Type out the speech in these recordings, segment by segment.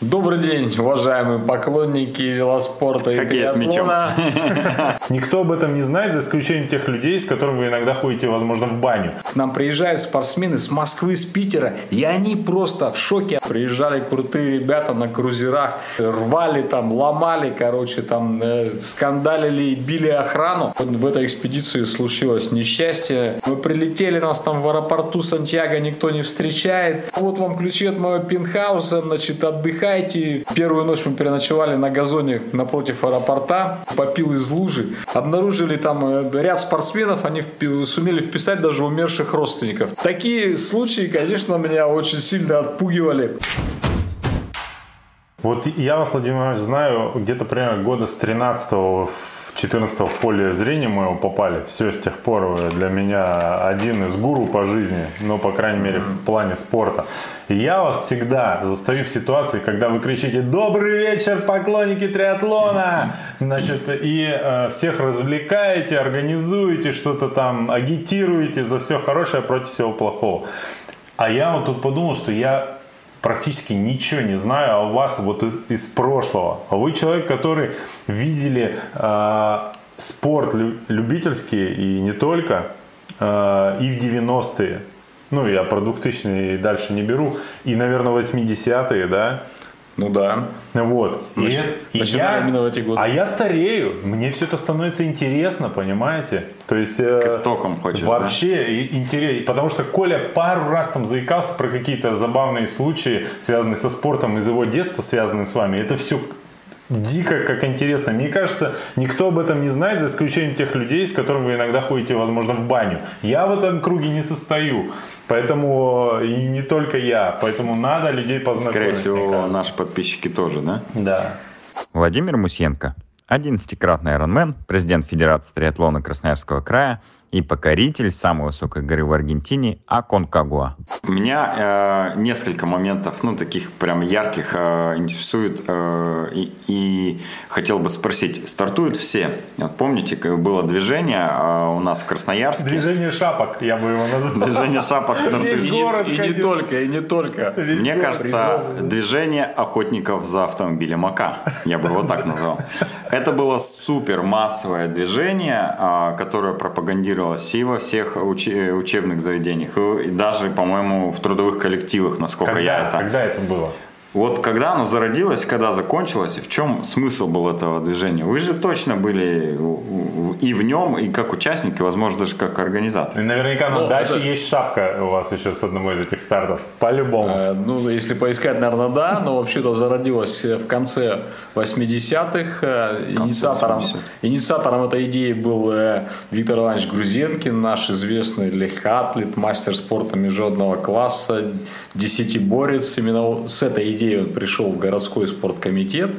Добрый день, уважаемые поклонники велоспорта и Хоккей с мячом. Никто об этом не знает, за исключением тех людей, с которыми вы иногда ходите, возможно, в баню. К нам приезжают спортсмены с Москвы, с Питера, и они просто в шоке. Приезжали крутые ребята на крузерах, рвали там, ломали, короче, там, э, скандалили и били охрану. Вот в этой экспедиции случилось несчастье. Мы прилетели, нас там в аэропорту Сантьяго никто не встречает. Вот вам ключи от моего пентхауса, значит, отдыхайте. Первую ночь мы переночевали на газоне напротив аэропорта, попил из лужи. Обнаружили там э, ряд спортсменов, они сумели вписать даже умерших родственников. Такие случаи, конечно, меня очень сильно отпугивали. Вот я вас, Владимир Иванович, знаю где-то примерно года с 13 в 14 в поле зрения моего попали. Все, с тех пор вы для меня один из гуру по жизни, ну, по крайней мере, в плане спорта. И я вас всегда застаю в ситуации, когда вы кричите «Добрый вечер, поклонники триатлона!» Значит, и э, всех развлекаете, организуете, что-то там агитируете за все хорошее против всего плохого. А я вот тут подумал, что я практически ничего не знаю о вас вот из прошлого. Вы человек, который видели э, спорт лю- любительский и не только, э, и в 90-е. Ну, я про 2000-е и дальше не беру. И, наверное, 80-е, да? Ну да. Вот. И, Нач- и начиная я, именно в эти годы. а я старею. Мне все это становится интересно, понимаете? То есть... э, К истокам хочешь, да? Вообще и- интересно. Потому что Коля пару раз там заикался про какие-то забавные случаи, связанные со спортом из его детства, связанные с вами. Это все дико как интересно. Мне кажется, никто об этом не знает, за исключением тех людей, с которыми вы иногда ходите, возможно, в баню. Я в этом круге не состою. Поэтому и не только я. Поэтому надо людей познакомить. Скорее всего, наши подписчики тоже, да? Да. Владимир Мусенко, 11-кратный Ironman, президент Федерации триатлона Красноярского края и покоритель самой высокой горы в Аргентине Аконкагуа. Меня э, несколько моментов, ну, таких прям ярких э, интересует. э, и, и хотел бы спросить, стартуют все? Вот помните, было движение э, у нас в Красноярске? Движение шапок, я бы его назвал. Движение шапок И, стартует. Весь город и не ходил. только, и не только. Мне город кажется, призовывал. движение охотников за автомобилем АК. Я бы его так назвал. Это было супер массовое движение, а, которое пропагандировалось и во всех уче- учебных заведениях, и даже, по-моему, в трудовых коллективах, насколько я Когда, это... когда это было? Вот когда оно зародилось, когда закончилось, и в чем смысл был этого движения? Вы же точно были и в нем, и как участник, и, возможно, даже как организатор. И наверняка на Ну, даче это- есть шапка у вас еще с одного из этих стартов. По-любому. Э, Ну, если поискать, наверное, да, но вообще-то зародилась в конце 80-х. Э, Инициатором, 80-х. инициатором этой идеи был э, Виктор Иванович Грузенкин, наш известный легкоатлет, мастер спорта международного класса, десятиборец. Именно с этой идеей он пришел в городской спорткомитет.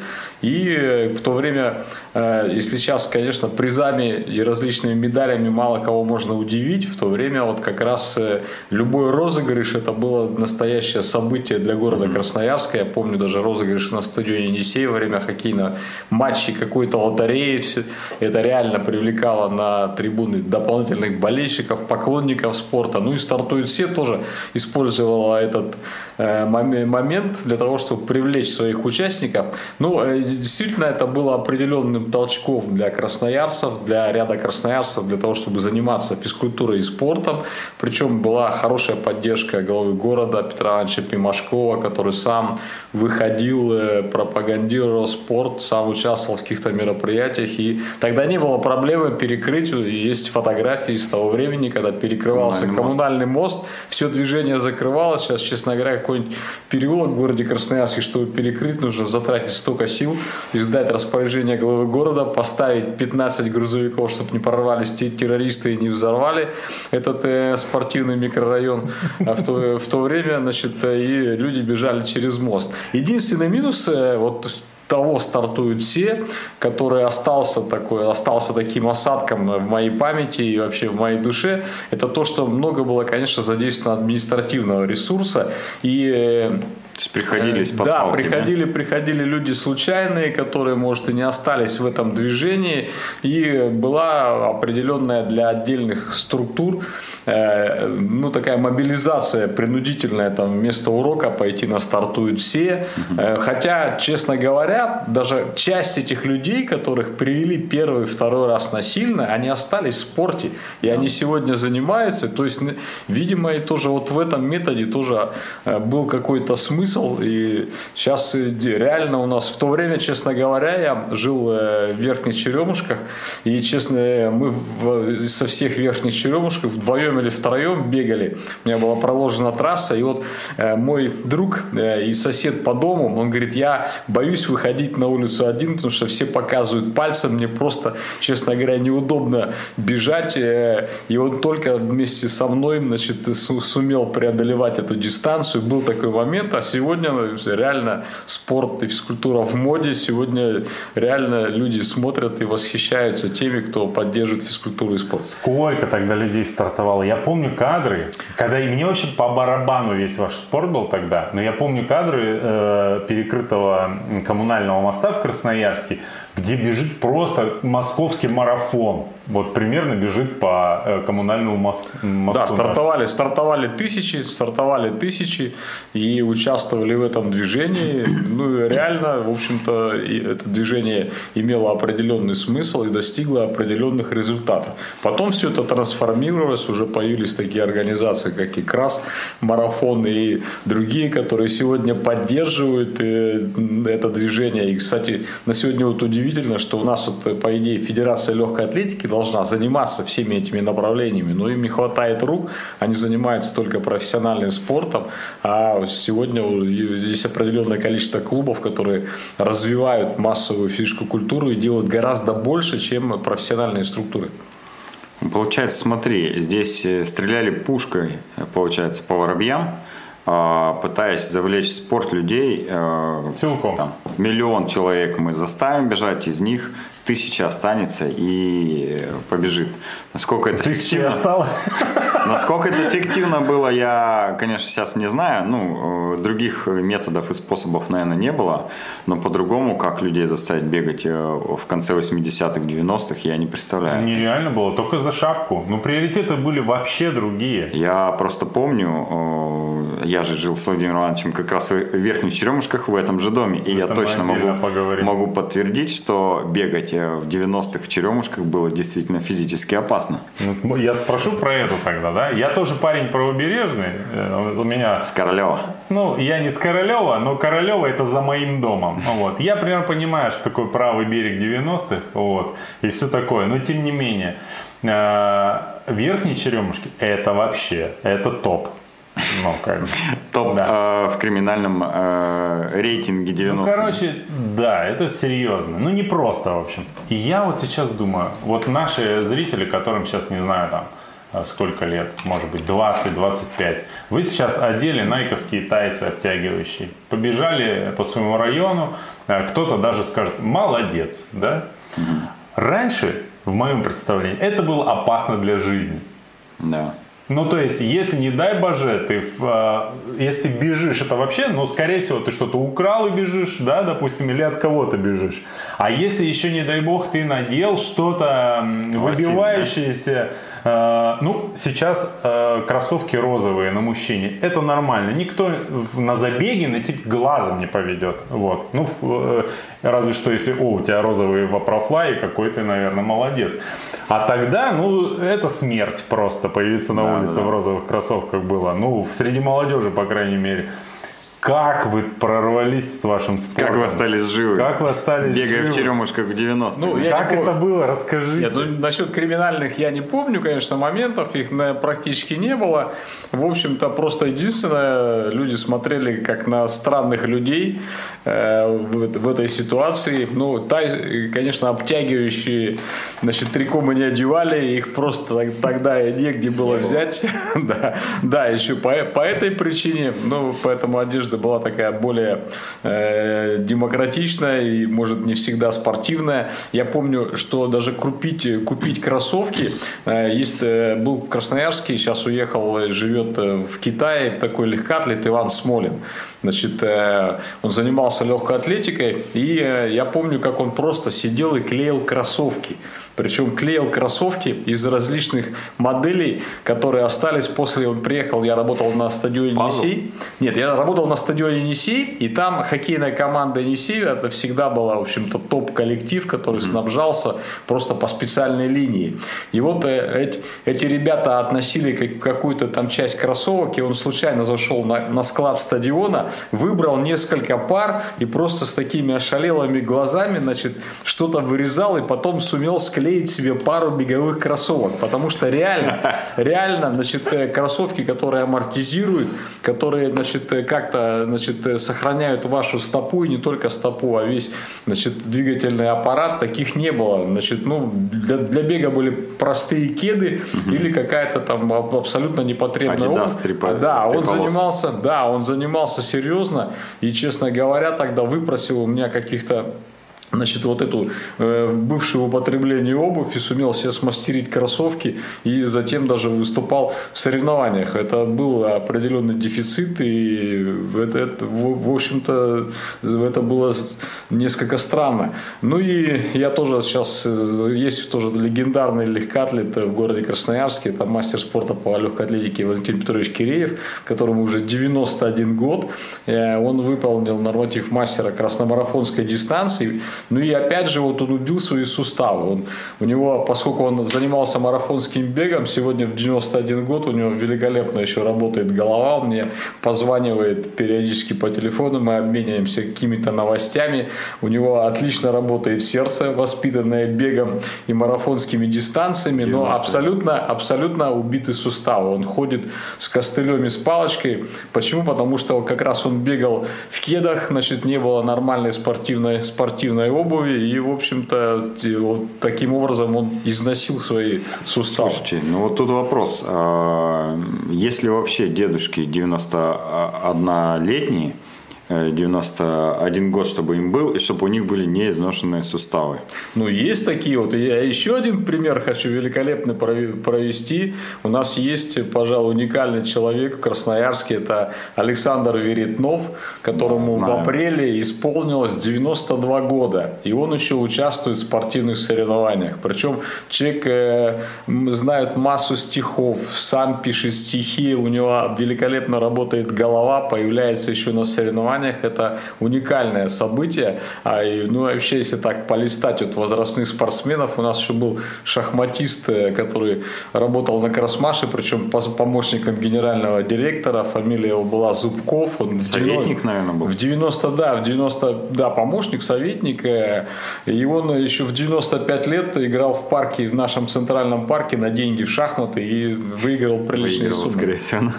И э, в то время, э, если сейчас, конечно, призами и различными медалями мало кого можно удивить, в то время вот как раз э, любой розыгрыш это было настоящее событие для города Красноярска. Я помню даже розыгрыш на стадионе Енисей во время хоккейного матча какой-то лотереи. Все это реально привлекало на трибуны дополнительных болельщиков, поклонников спорта. Ну и стартует все тоже использовала этот моме- момент для того, чтобы привлечь своих участников. Ну, действительно, это было определенным толчком для красноярцев, для ряда красноярцев, для того, чтобы заниматься физкультурой и спортом. Причем была хорошая поддержка главы города Петра Ивановича Пимашкова, который сам выходил, э, пропагандировал спорт, сам участвовал в каких-то мероприятиях. И тогда не было проблемы перекрыть. Есть фотографии с того времени, когда перекрывался Коммунальный мост. коммунальный мост, все движение закрывалось. Сейчас, честно говоря, какой-нибудь переулок в городе Красноярске, чтобы перекрыть, нужно затратить столько сил, издать распоряжение главы города, поставить 15 грузовиков, чтобы не прорвались те террористы и не взорвали этот э, спортивный микрорайон. А в то, в то время, значит, и люди бежали через мост. Единственный минус, э, вот того стартуют все, который остался такой, остался таким осадком в моей памяти и вообще в моей душе, это то, что много было, конечно, задействовано административного ресурса и э, есть приходили из-под Да, палки, приходили, приходили люди случайные, которые, может, и не остались в этом движении. И была определенная для отдельных структур, э, ну, такая мобилизация принудительная, там, вместо урока пойти на стартуют все. Э, хотя, честно говоря, даже часть этих людей, которых привели первый, второй раз насильно, они остались в спорте. И они сегодня занимаются. То есть, видимо, и тоже вот в этом методе тоже э, был какой-то смысл. И сейчас реально у нас в то время, честно говоря, я жил э, в Верхних Черемушках. И, честно, мы со всех Верхних Черемушках вдвоем или втроем бегали. У меня была проложена трасса. И вот э, мой друг э, и сосед по дому, он говорит, я боюсь выходить на улицу один, потому что все показывают пальцем. Мне просто, честно говоря, неудобно бежать. И он только вместе со мной значит, су- сумел преодолевать эту дистанцию. Был такой момент, а сегодня ну, реально спорт и физкультура в моде. Сегодня реально люди смотрят и восхищаются теми, кто поддерживает физкультуру и спорт. Сколько тогда людей стартовало? Я помню кадры, когда и мне вообще по барабану весь ваш спорт был тогда, но я помню кадры э, перекрытого коммунального моста в Красноярске, где бежит просто московский марафон. Вот примерно бежит по э, коммунальному мос- мосту. Да, стартовали, стартовали тысячи, стартовали тысячи и участвовали в этом движении. Ну и реально, в общем-то, это движение имело определенный смысл и достигло определенных результатов. Потом все это трансформировалось, уже появились такие организации, как и КРАС, марафон и другие, которые сегодня поддерживают э, это движение. И, кстати, на сегодня вот удивительно, что у нас вот, э, по идее, Федерация легкой атлетики должна заниматься всеми этими направлениями, но им не хватает рук, они занимаются только профессиональным спортом, а сегодня есть определенное количество клубов, которые развивают массовую физическую культуру и делают гораздо больше, чем профессиональные структуры. Получается, смотри, здесь э, стреляли пушкой, э, получается, по воробьям, пытаясь завлечь в спорт людей. э, Силком. Там, миллион человек мы заставим бежать, из них тысяча останется и побежит. Насколько это Тысячи эффективно? осталось. Насколько это эффективно было, я, конечно, сейчас не знаю. Ну, э, других методов и способов, наверное, не было. Но по-другому, как людей заставить бегать э, в конце 80-х, 90-х, я не представляю. Нереально было, только за шапку. Но приоритеты были вообще другие. Я просто помню, э, я же жил с Владимиром Ивановичем как раз в Верхних Черемушках в этом же доме. И я Это мы точно могу, могу подтвердить, что бегать в 90-х в Черемушках было действительно физически опасно. Я спрошу про это тогда, да? Я тоже парень правобережный. э, У меня С Королева. Ну, я не с Королева, но Королева это за моим домом. Вот. Я примерно понимаю, что такое правый берег 90-х, вот, и все такое. Но тем не менее, э, верхние черемушки это вообще, это топ. Ну, как. Топ Да. э, в криминальном э, рейтинге 90-х. Ну, короче, да, это серьезно. Ну, не просто, в общем. И я вот сейчас думаю, вот наши зрители, которым сейчас, не знаю, там, э, сколько лет, может быть, 20-25, вы сейчас одели найковские тайцы обтягивающие, побежали по своему району, э, кто-то даже скажет, молодец, да? Раньше, в моем представлении, это было опасно для жизни. Да. Ну, то есть, если, не дай боже, ты, а, если ты бежишь, это вообще, ну, скорее всего, ты что-то украл и бежишь, да, допустим, или от кого-то бежишь. А если еще, не дай бог, ты надел что-то выбивающееся, э, ну, сейчас э, кроссовки розовые на мужчине, это нормально. Никто на забеге на тебя глазом не поведет. Вот. Ну, э, разве что, если, о, у тебя розовые вапрофлай, какой ты, наверное, молодец. А тогда, ну, это смерть просто появиться на Да, улице да, да. в розовых кроссовках было. Ну, среди молодежи, по крайней мере. Как вы прорвались с вашим спортом? Как вы остались живы? Как вы остались Бегая живы? в черемушках в 90-х. Ну, я Как не это было? Расскажи. Нет, ну, насчет криминальных я не помню, конечно, моментов, их на- практически не было. В общем-то, просто единственное, люди смотрели как на странных людей э, в, в этой ситуации. Ну, тай, конечно, обтягивающие, значит, трико мы не одевали, их просто тогда и негде было взять. да, да, еще по, по этой причине, ну, поэтому одежда одежда была такая более э, демократичная и, может, не всегда спортивная. Я помню, что даже купить, купить кроссовки, э, есть, э, был в Красноярске, сейчас уехал, живет в Китае, такой легкоатлет Иван Смолин. Значит, э, он занимался легкой атлетикой, и э, я помню, как он просто сидел и клеил кроссовки. Причем клеил кроссовки из различных моделей, которые остались после... Он приехал, я работал на стадионе Пазл? Нисей. Нет, я работал на стадионе Нисей, и там хоккейная команда Нисей, это всегда была, в общем-то, топ-коллектив, который снабжался просто по специальной линии. И вот э, эти, эти ребята относили как- какую-то там часть кроссовок, и он случайно зашел на, на склад стадиона, выбрал несколько пар и просто с такими ошалелыми глазами, значит, что-то вырезал и потом сумел склеить себе пару беговых кроссовок, потому что реально, реально, значит, э, кроссовки, которые амортизируют, которые, значит, э, как-то, значит, э, сохраняют вашу стопу и не только стопу, а весь, значит, двигательный аппарат, таких не было, значит, ну, для, для бега были простые кеды или какая-то там аб- абсолютно непотребная Adidas обувь. трипо- Да, он занимался, да, он занимался серьезно. И, честно говоря, тогда выпросил у меня каких-то Значит, вот эту э, бывшую в обувь и сумел себе смастерить кроссовки и затем даже выступал в соревнованиях. Это был определенный дефицит и это, это, в, в общем-то это было несколько странно. Ну и я тоже сейчас, э, есть тоже легендарный легкоатлет в городе Красноярске, это мастер спорта по легкой атлетике Валентин Петрович Киреев, которому уже 91 год. Э, Он выполнил норматив мастера красномарафонской дистанции. Ну и опять же, вот он убил свои суставы. Он, у него, поскольку он занимался марафонским бегом, сегодня в 91 год у него великолепно еще работает голова. Он мне позванивает периодически по телефону, мы обмениваемся какими-то новостями. У него отлично работает сердце, воспитанное бегом и марафонскими дистанциями, но 90. абсолютно, абсолютно убитый суставы. Он ходит с костылем и с палочкой. Почему? Потому что как раз он бегал в кедах, значит, не было нормальной спортивной, спортивной обуви, и, в общем-то, вот таким образом он износил свои суставы. Слушайте, ну вот тут вопрос. А, Если вообще дедушки 91-летние, э, 91 год, чтобы им был, и чтобы у них были не изношенные суставы. Ну, есть такие вот. Я еще один пример хочу великолепно провести. У нас есть, пожалуй, уникальный человек в Красноярске. Это Александр Веретнов, которому в знаю. апреле исполнилось 92 года. И он еще участвует в спортивных соревнованиях. Причем человек э, знает массу стихов, сам пишет стихи, у него великолепно работает голова, появляется еще на соревнованиях. Это уникальное событие. А, и, ну, вообще, если так полистать вот возрастных спортсменов, у нас еще был шахматист, э, который работал на Красмаше, причем помощником генерального директора. Фамилия его была Зубков. Он в Советник, наверное, был. в 90, да, в 90, да, помощник, советник. э, И он еще в 95 лет играл в парке, в нашем центральном парке на деньги в шахматы и выиграл приличные Выигрывал, суммы. скорее всего.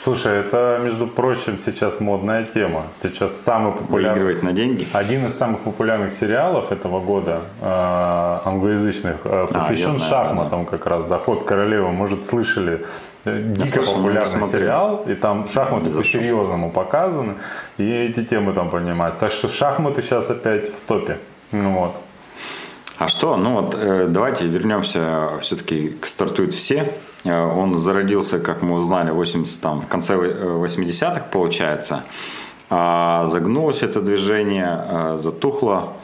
Да. Слушай, это, между прочим, сейчас модная тема. Сейчас самый популярный... Выигрывать на деньги. Один из самых популярных сериалов этого года, э, англоязычных, э, посвящен А, знаю, шахматам как раз. «Доход королевы». Может, слышали? Э, Дико слышал, популярный сериал, и там шахматы по-серьезному показаны, и эти темы там поднимаются. Так что шахматы сейчас опять в топе. Ну вот. А что? Ну вот э, давайте вернемся все-таки к «Стартуют все». Э, Он зародился, как мы узнали, 80, там, в конце э, 80-х, получается. А загнулось это движение, э, затухло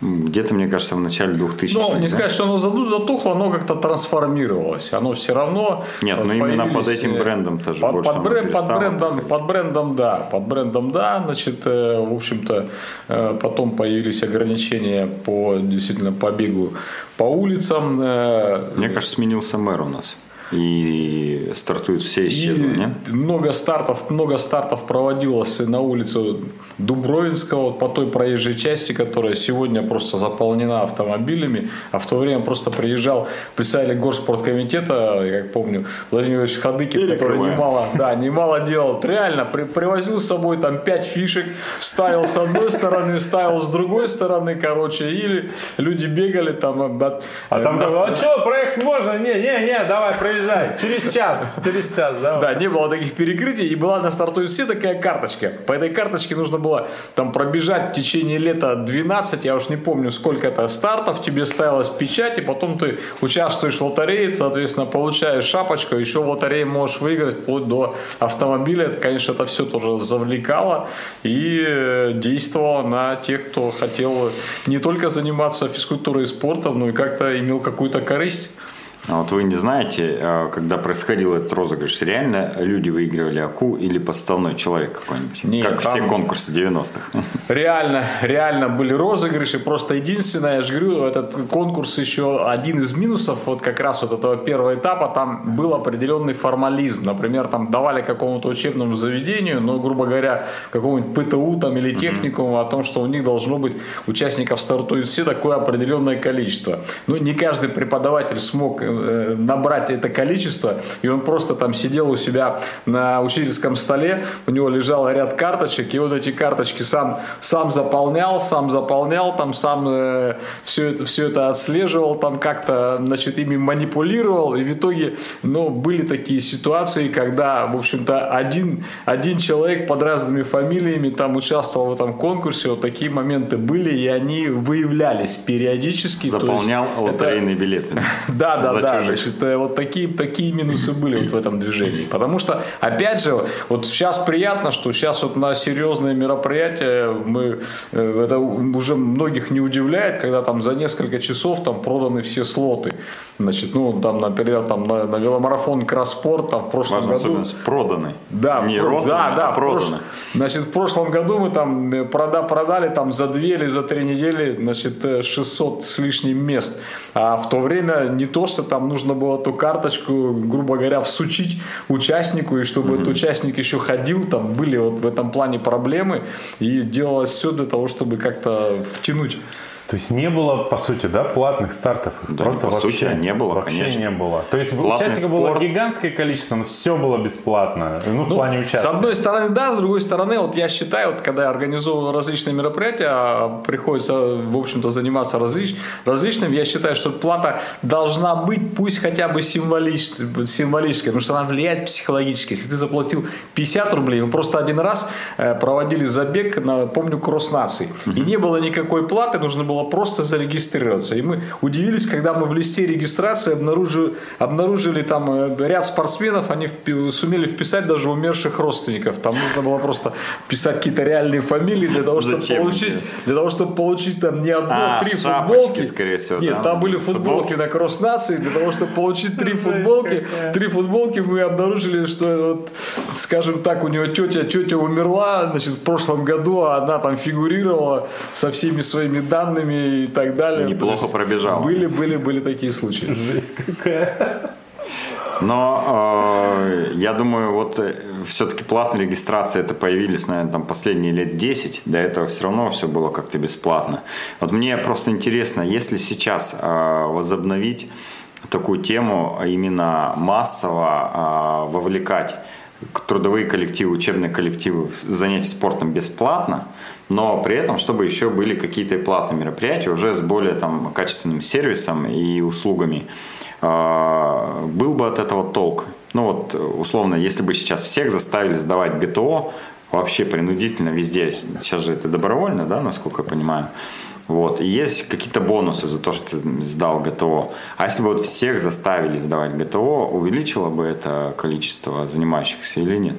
где-то, мне кажется, в начале 2000-х. Ну, не да? сказать, что оно затухло, оно как-то трансформировалось. Оно все равно... Нет, э, ну именно под этим э, брендом тоже под, больше под, бренд- под брендом, под брендом, да, под брендом, да, значит, э, в общем-то, э, потом появились ограничения по, действительно, по бегу по улицам. Мне кажется, сменился мэр у нас. И стартуют все исчезли, много стартов, много стартов проводилось на улицу Дубровинского, вот по той проезжей части, которая сегодня просто заполнена автомобилями, а в то время просто приезжал представитель горспорткомитета, я как помню, Владимир Ильич Хадыкин, который немало, да, немало делал. Реально, при- привозил с собой там 5 фишек, ставил с одной стороны, ставил с другой стороны, короче, или люди бегали там. А там а что, проехать можно? Не, не, не, давай проедем приезжай, через час, через час, да? Да, не было таких перекрытий, и была на стартует все такая карточка. По этой карточке нужно было там пробежать в течение лета 12, я уж не помню, сколько это стартов, тебе ставилась печать, и потом ты участвуешь в лотерее, соответственно, получаешь шапочку, еще в лотерее можешь выиграть вплоть до автомобиля. Это, конечно, это все тоже завлекало и э, действовало на тех, кто хотел не только заниматься физкультурой и спортом, но и как-то имел какую-то корысть. А вот вы не знаете, а, когда происходил этот розыгрыш, реально люди выигрывали АКУ или подставной человек какой-нибудь? Нет, как там- все конкурсы 90-х. Реально, реально были розыгрыши. Просто единственное, я же говорю, этот конкурс еще один из минусов, вот как раз вот этого первого этапа, там был определенный формализм. Например, там давали какому-то учебному заведению, ну, грубо говоря, какому-нибудь ПТУ там или техникуму о том, что у них должно быть участников стартуют все такое определенное количество. Ну, не каждый преподаватель смог э, набрать это количество, и он просто там сидел у себя на учительском столе, у него лежал ряд карточек, и вот эти карточки сам, сам заполнял, сам заполнял, там сам э, все, это, все это отслеживал, там как-то, значит, ими манипулировал, и в итоге, ну, были такие ситуации, когда, в общем-то, один, один человек под разными фамилиями там участвовал в этом конкурсе, вот такие моменты были, и они выявлялись периодически. Заполнял это- лотерейные билеты. да, да, За да. чужих. Значит, э, вот такие, такие минусы были вот в этом движении. Потому что, опять же, вот сейчас приятно, что сейчас вот на серьезные мероприятия мы, э, это уже многих не удивляет, когда там за несколько часов там проданы все слоты. Значит, ну, там, например, там на, на веломарафон Кросспорт там в прошлом Важная году... Проданы. Да, Не про- розданы, да, да, а проданы. прош- Значит, в прошлом году мы там э, прода продали там за две или за три недели, значит, э, 600 с лишним мест. А в то время не то, что там нужно было ту карточку, грубо говоря, всучить участнику, и чтобы этот участник еще ходил, там были вот в этом плане проблемы, и делалось все для того, чтобы как-то втянуть. То есть не было, по сути, да, платных стартов? Их Да, Просто по вообще сути, не было, Вообще конечно. не было. То есть Платный участников было спорт. гигантское количество, но все было бесплатно. Ну, в Ну, плане С участия. одной стороны, да, с другой стороны, вот я считаю, вот когда я организовываю различные мероприятия, а приходится, в общем-то, заниматься различ, различным, я считаю, что плата должна быть, пусть хотя бы символич, символической, потому что она влияет психологически. Если ты заплатил 50 рублей, мы просто один раз э, проводили забег на, помню, кросс наций, и не было никакой платы, нужно было просто зарегистрироваться. И мы удивились, когда мы в листе регистрации обнаружили, обнаружили там э, ряд спортсменов, они впи- сумели вписать даже умерших родственников. Там нужно было просто писать какие-то реальные фамилии для того, чтобы Зачем получить, для того, чтобы получить там не одну, А, а три шапочки, футболки. скорее всего, Нет, да? там были футболки Футболки? на кросс нации. Для того, чтобы получить три футболки, три футболки, мы обнаружили, что вот, скажем так, у него тетя, тетя умерла, значит, в прошлом году, а она там фигурировала со всеми своими данными и так далее. Неплохо пробежала. Были, были, были такие случаи. Жесть какая. Но э, я думаю, вот все-таки платные регистрации это появились, наверное, там последние лет 10. До этого все равно все было как-то бесплатно. Вот мне просто интересно, если сейчас э, возобновить такую тему, а именно массово э, вовлекать трудовые коллективы, учебные коллективы в занятия спортом бесплатно, но при этом, чтобы еще были какие-то платные мероприятия уже с более там, качественным сервисом и услугами, а, был бы от этого толк. Ну вот, условно, если бы сейчас всех заставили сдавать ГТО, вообще принудительно везде, сейчас же это добровольно, да, насколько я понимаю, вот, и есть какие-то бонусы за то, что ты сдал ГТО. А если бы вот всех заставили сдавать ГТО, увеличило бы это количество занимающихся или нет?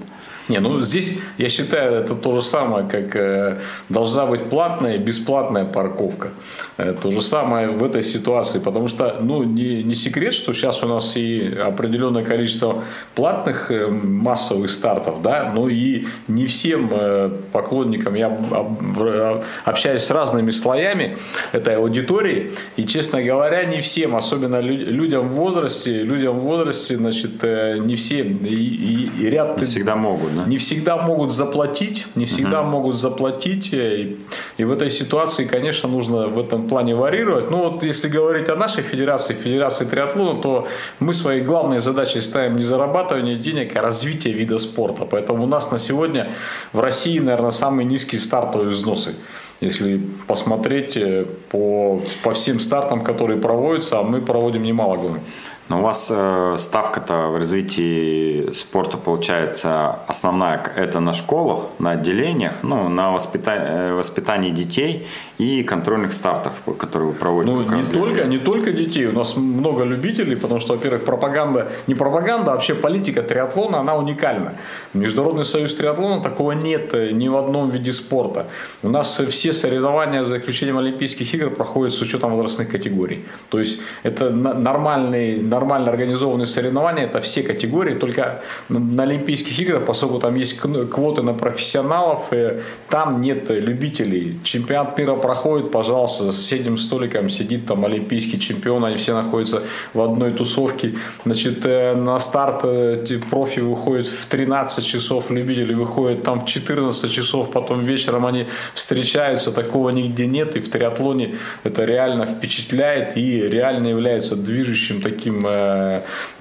Не, ну здесь, я считаю, это то же самое, как э, должна быть платная и бесплатная парковка. Э, то же самое в этой ситуации, потому что, ну, не, не секрет, что сейчас у нас и определенное количество платных э, массовых стартов, да, но и не всем э, поклонникам, я об- об- общаюсь с разными слоями этой аудитории, и, честно говоря, не всем, особенно лю- людям в возрасте, людям в возрасте, значит, э, не все, и, и- и ряд Не всегда могут, да? не всегда могут заплатить, не всегда могут заплатить. И, и в этой ситуации, конечно, нужно в этом плане варьировать. Но вот если говорить о нашей федерации, федерации триатлона, то мы своей главной задачей ставим не зарабатывание денег, а развитие вида спорта. Поэтому у нас на сегодня в России, наверное, самые низкие стартовые взносы. Если посмотреть э, по, по всем стартам, которые проводятся, а мы проводим немало гонок. Но у вас э, ставка-то в развитии спорта получается основная, это на школах, на отделениях, ну, на воспита- воспитании детей и контрольных стартов, которые вы проводите. Ну, не только, не только детей, у нас много любителей, потому что, во-первых, пропаганда, не пропаганда, а вообще политика триатлона, она уникальна. Международный союз триатлона такого нет э, ни в одном виде спорта. У нас все соревнования, за исключением Олимпийских игр, проходят с учетом возрастных категорий. То есть это нормальные, нормально организованные соревнования, это все категории, только на Олимпийских играх, поскольку там есть квоты на профессионалов, э, там нет любителей. Чемпионат мира проходит, пожалуйста, за соседним столиком сидит там олимпийский чемпион, они все находятся в одной тусовке. Значит, э, на старт профи выходит в 13 часов, любители выходят там в 14 часов, потом вечером они встречаются, такого нигде нет, и в триатлоне это реально впечатляет и реально является движущим таким, э,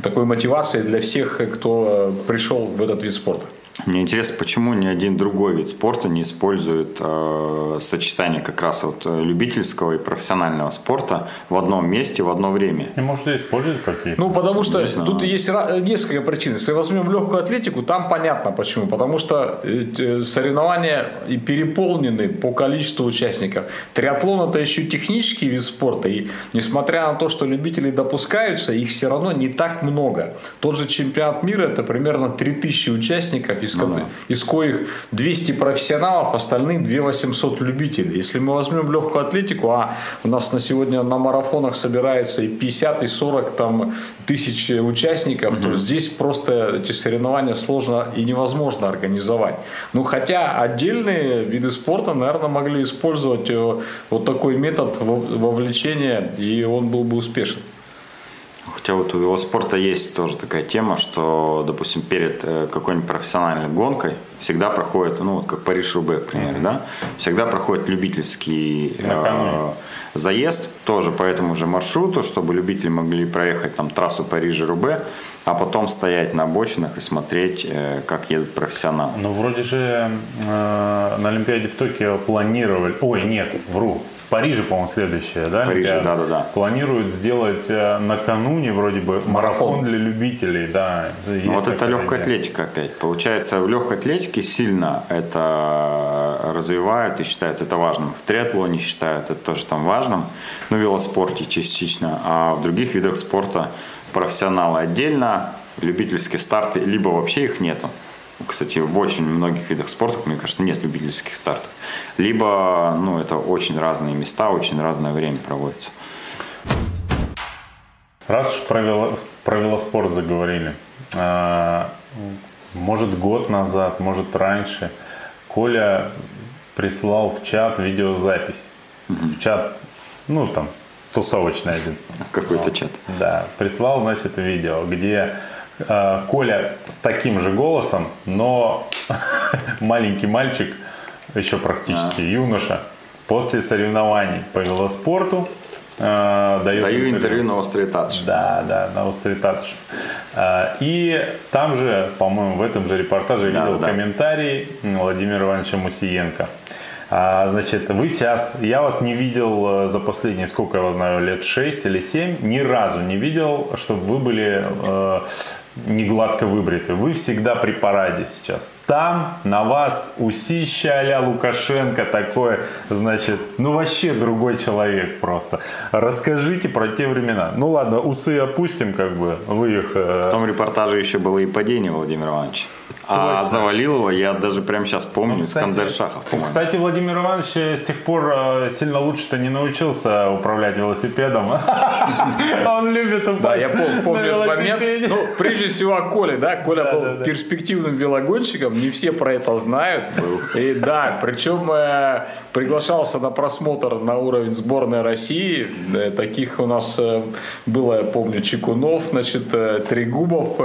такой мотивацией для всех, кто пришел в этот вид спорта. Мне интересно, почему ни один другой вид спорта не использует э, сочетание как раз вот э, любительского и профессионального спорта в одном месте в одно время. И может используют какие-то? Ну, потому что тут есть несколько причин. Если возьмем легкую атлетику, там понятно почему. Потому что э, соревнования переполнены по количеству участников. Триатлон это еще технический вид спорта. И несмотря на то, что любители допускаются, их все равно не так много. Тот же чемпионат мира это примерно 3000 участников из, ну, да. из коих 200 профессионалов, остальные 2800 любителей. Если мы возьмем легкую атлетику, а у нас на сегодня на марафонах собирается и 50, и 40 там, тысяч участников, угу. то здесь просто эти соревнования сложно и невозможно организовать. Ну, хотя отдельные виды спорта, наверное, могли использовать э, вот такой метод вовлечения, и он был бы успешен. Хотя вот у велоспорта есть тоже такая тема, что, допустим, перед э, какой-нибудь профессиональной гонкой всегда проходит, ну вот как Париж-Рубе, к примеру, mm-hmm. да, всегда проходит любительский э, заезд, тоже по этому же маршруту, чтобы любители могли проехать там трассу Парижа-Рубе, а потом стоять на обочинах и смотреть, э, как едут профессионалы. Ну, вроде же э, на Олимпиаде в Токио планировали, ой, нет, вру, Париже, по-моему, следующее, да? Париже, да, да, да. Планируют сделать э, накануне вроде бы марафон, марафон для любителей, да. Ну, вот это легкая идея. атлетика опять. Получается, в легкой атлетике сильно это развивают и считают это важным. В триатлоне считают это тоже там важным, ну, в велоспорте частично, а в других видах спорта профессионалы отдельно, любительские старты, либо вообще их нету. Кстати, в очень многих видах спорта, мне кажется, нет любительских стартов. Либо, ну, это очень разные места, очень разное время проводится. Раз уж про, вело, про велоспорт заговорили, а, может год назад, может раньше, Коля прислал в чат видеозапись. Угу. В чат, ну там, тусовочный один. Какой-то чат. Да, прислал, значит, видео, где Коля с таким же голосом, но маленький мальчик, еще практически а. юноша, после соревнований по велоспорту э, дает Даю интервью. интервью на острый татш. Да, да, на острый татш. Э, и там же, по-моему, в этом же репортаже да, видел да. комментарий Владимира Ивановича Мусиенко. А, значит, вы сейчас, я вас не видел э, за последние, сколько я вас знаю, лет 6 или 7, ни разу не видел, чтобы вы были э, не гладко выбриты. Вы всегда при параде сейчас. Там на вас усища а Лукашенко такое, значит, ну вообще другой человек просто. Расскажите про те времена. Ну ладно, усы опустим, как бы, вы их... Э... В том репортаже еще было и падение Владимира Ивановича. А завалил его, я даже прямо сейчас помню, ну, кстати, Шахов, по-моему. Кстати, Владимир Иванович с тех пор э, сильно лучше-то не научился управлять велосипедом. Он любит упасть Да, я помню этот момент. Ну, прежде всего, Коля, да, Коля был перспективным велогонщиком, не все про это знают. И да, причем э, приглашался на просмотр на уровень сборной России. Э, таких у нас было, я помню, Чекунов, значит, Трегубов.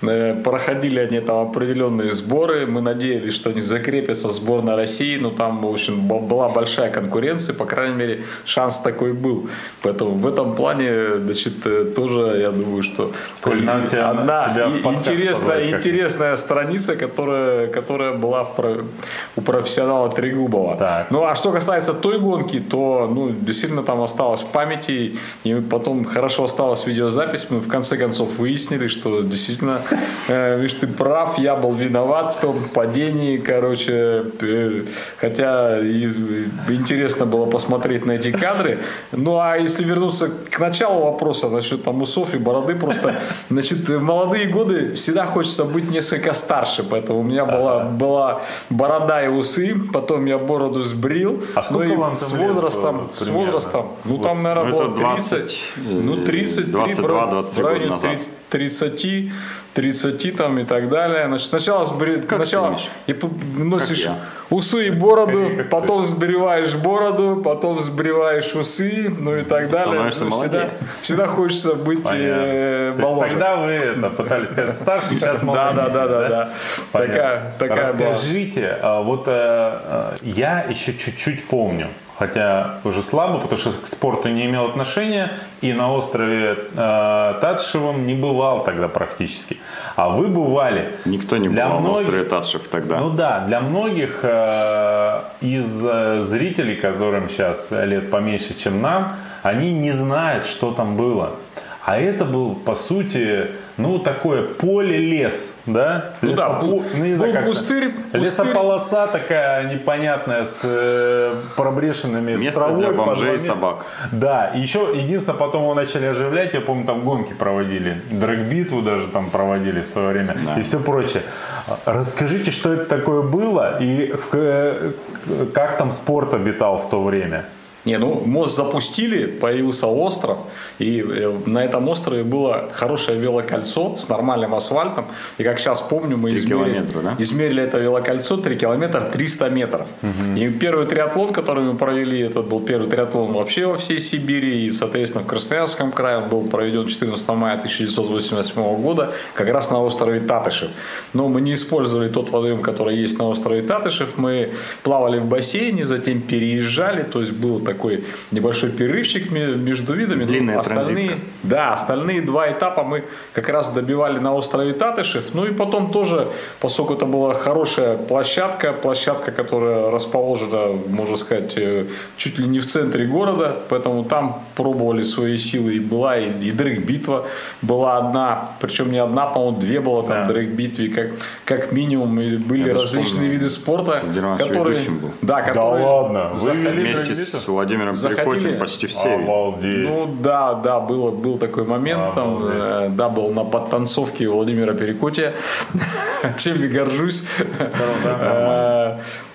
Проходили они там определенные сборы. Мы надеялись, что они закрепятся в сборной России, но там, в общем, была большая конкуренция, по крайней мере, шанс такой был. Поэтому в этом плане, значит, э, тоже, я думаю, что Коль, нам тебя, одна, тебя в интересная, позвать интересная страница, которая, которая была в у профессионала Трегубова. Так. Ну, а что касается той гонки, то, ну, действительно там осталось в памяти, и потом хорошо осталась видеозапись. Мы в конце концов выяснили, что действительно, э, видишь, ты прав, я был виноват в том падении, короче, э, хотя и, интересно было посмотреть на эти кадры. Ну, а если вернуться к началу вопроса насчет там усов и бороды, просто, значит, в молодые годы всегда хочется быть несколько старше, поэтому у меня была, была борода и усы, потом я бороду сбрил. А сколько ну, вам с возрастом, было с возрастом, ну там, наверное, Ну, было 30, 20, ну 33, 22, в 23 районе года назад. 30, 30, 30 там и так далее. Значит, сначала, сбри... Как сначала ты, и носишь я. усы и бороду, Скорее, как потом сбриваешь бороду, потом сбриваешь усы, ну и так далее. Становишься Ну, всегда, всегда хочется быть э, моложе. тогда вы это, пытались сказать старше, сейчас Да, молодец, да, да, да, да. Такая, такая. Расскажите, а, вот э, э, я еще чуть-чуть помню, хотя уже слабо, потому что к спорту не имел отношения, и на острове э, Татшевом не бывал тогда практически. А вы бывали. Никто не Для на многих- острове Татшев тогда. Ну да, для многих э, из э, зрителей, которым сейчас лет поменьше, чем нам, они не знают, что там было. А это был, по сути, ну, такое поле-лес, да? Ну да, Лесопо- был- ну, не знаю, был как-то. пустырь, пустырь. Лесополоса такая непонятная с э, пробрешенными с Место травой для бомжей и собак. Да, и еще, единственное, потом его начали оживлять, я помню, там гонки проводили, дрэг-битву даже там проводили в свое время Да. и все прочее. Расскажите, что это такое было и в- э, как там спорт обитал в то время? Не, ну мост запустили, появился остров, и э, на этом острове было хорошее велокольцо с нормальным асфальтом. И как сейчас помню, мы измерили, да? измерили это велокольцо 3 километра 300 метров. И первый триатлон, который мы провели, этот был первый триатлон вообще во всей Сибири, и, соответственно, в Красноярском крае он был проведен 14 мая 1988 года, как раз на острове Татышев. Но мы не использовали тот водоем, который есть на острове Татышев, мы плавали в бассейне, затем переезжали, то есть был такой небольшой перерывчик ме- между видами. но Длинная остальные, транзитка. да, остальные два этапа мы как раз добивали на острове Татышев. Ну и потом тоже, поскольку это была хорошая площадка, площадка, которая расположена, можно сказать, э, чуть ли не в центре города, поэтому там пробовали свои силы. И была и, и дрейк-битва была одна, причем не одна, по-моему, две было там Да. дрейк-битве, как, как минимум. И были Я различные помню, виды спорта, которые... был. Да, которые ладно, вы заходили- вели Вместе с Владимиром Заходили? Перекотиным почти все. Обалдеть. Ну да, да, было, был такой момент, там, Обалдеть. э, да, был на подтанцовке Владимира Перекотия, чем и горжусь.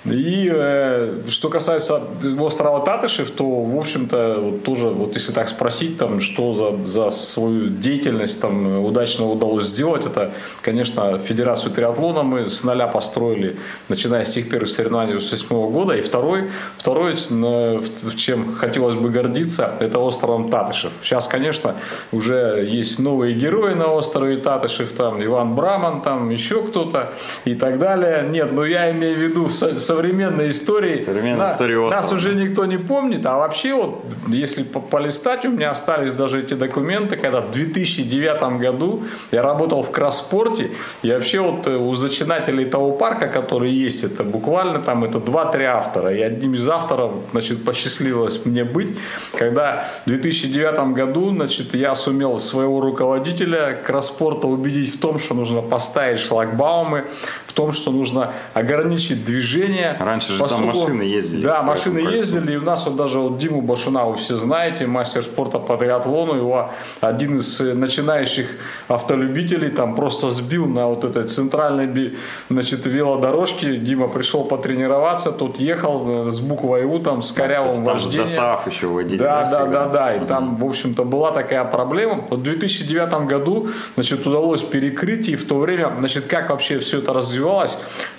И э, что касается острова Татышев, то, в общем-то, вот тоже, вот если так спросить, там, что за, за свою деятельность там удачно удалось сделать, это, конечно, Федерацию триатлона мы с нуля построили, начиная с тех первых соревнований 1988 года. И второй, второй э, в- чем хотелось бы гордиться, это островом Татышев. Сейчас, конечно, уже есть новые герои на острове Татышев, там Иван Браман, там еще кто-то и так далее. Нет, ну я имею в виду в современной истории. Современной На- истории острова. Нас уже никто не помнит, а вообще вот, если по- полистать, у меня остались даже эти документы, когда в 2009 году я работал в кросс-спорте, и вообще вот э, у зачинателей того парка, который есть, это буквально там это 2-3 автора, и одним из авторов, значит, посчастливилось мне быть, когда в 2009 году, значит, я сумел своего руководителя кросс-спорта убедить в том, что нужно поставить шлагбаумы, в том, что нужно ограничить движение. Раньше же там машины ездили Да, машины ездили, и у нас вот даже вот Диму Башуна вы все знаете, мастер спорта по триатлону, его один из э, начинающих автолюбителей там просто сбил на вот этой центральной значит, велодорожке. Дима пришел потренироваться, тут ехал э, с буквой У, там, с корявым Там же вождением. до САФ еще водили. Да, да, всегда? да, да. И там, в общем-то, была такая проблема. Вот в 2009 году, значит, удалось перекрыть, и в то время, значит, как вообще все это развивалось,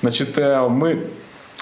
значит, э, мы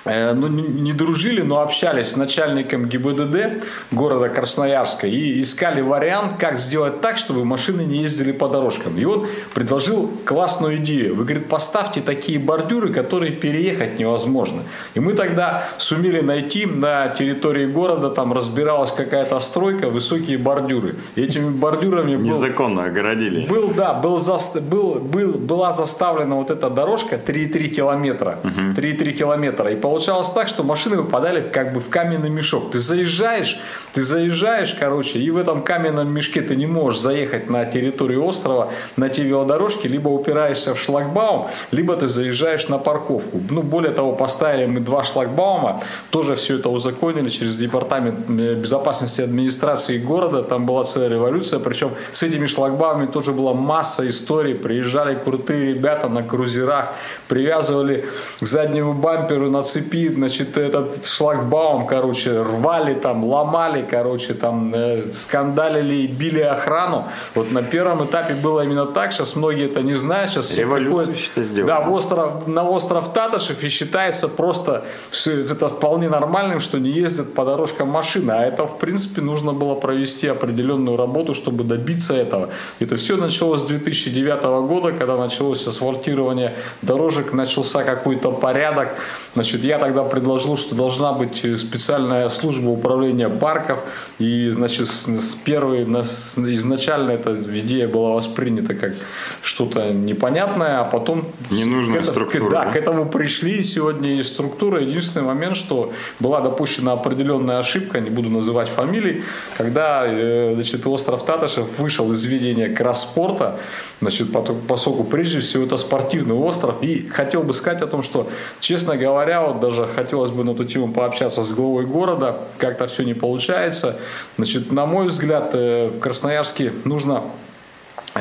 ну, не дружили, но общались с начальником ГИБДД города Красноярска и искали вариант, как сделать так, чтобы машины не ездили по дорожкам. И он предложил классную идею. Вы, говорит, поставьте такие бордюры, которые переехать невозможно. И мы тогда сумели найти на территории города, там разбиралась какая-то стройка, высокие бордюры. И этими бордюрами был, Незаконно огородились. Был, да, был, заст, был, был, была заставлена вот эта дорожка 3,3 километра. Угу. 3,3 километра. И по получалось так, что машины выпадали как бы в каменный мешок. Ты заезжаешь, ты заезжаешь, короче, и в этом каменном мешке ты не можешь заехать на территорию острова на те велодорожки, либо упираешься в шлагбаум, либо ты заезжаешь на парковку. Ну, более того, поставили мы два шлагбаума, тоже все это узаконили через департамент э, безопасности администрации города, там была целая революция, причем с этими шлагбаумами тоже была масса историй, приезжали крутые ребята на крузерах, привязывали к заднему бамперу на цепи, значит, этот шлагбаум, короче, рвали там, ломали, короче, там, э, скандалили и били охрану. Вот на первом этапе было именно так, сейчас многие это не знают, сейчас Революцию, считай, сделали. Да, в остров, на остров Татышев и считается просто, что это вполне нормальным, что не ездят по дорожкам машины, а это, в принципе, нужно было провести определенную работу, чтобы добиться этого. Это все началось с 2009 года, когда началось асфальтирование дорожек, начался какой-то порядок, значит, я тогда предложил, что должна быть специальная служба управления парков. И, значит, с первой, изначально эта идея была воспринята как что-то непонятное, а потом... Ненужная к структура. Да, да, к этому пришли. И сегодня есть структура. Единственный момент, что была допущена определенная ошибка, не буду называть фамилий, когда, э, значит, остров Татышев вышел из ведения кросс-спорта, значит, поскольку прежде всего это спортивный остров. И хотел бы сказать о том, что, честно говоря, вот даже хотелось бы на эту тему пообщаться с главой города, как-то все не получается. Значит, на мой взгляд, э, в Красноярске нужно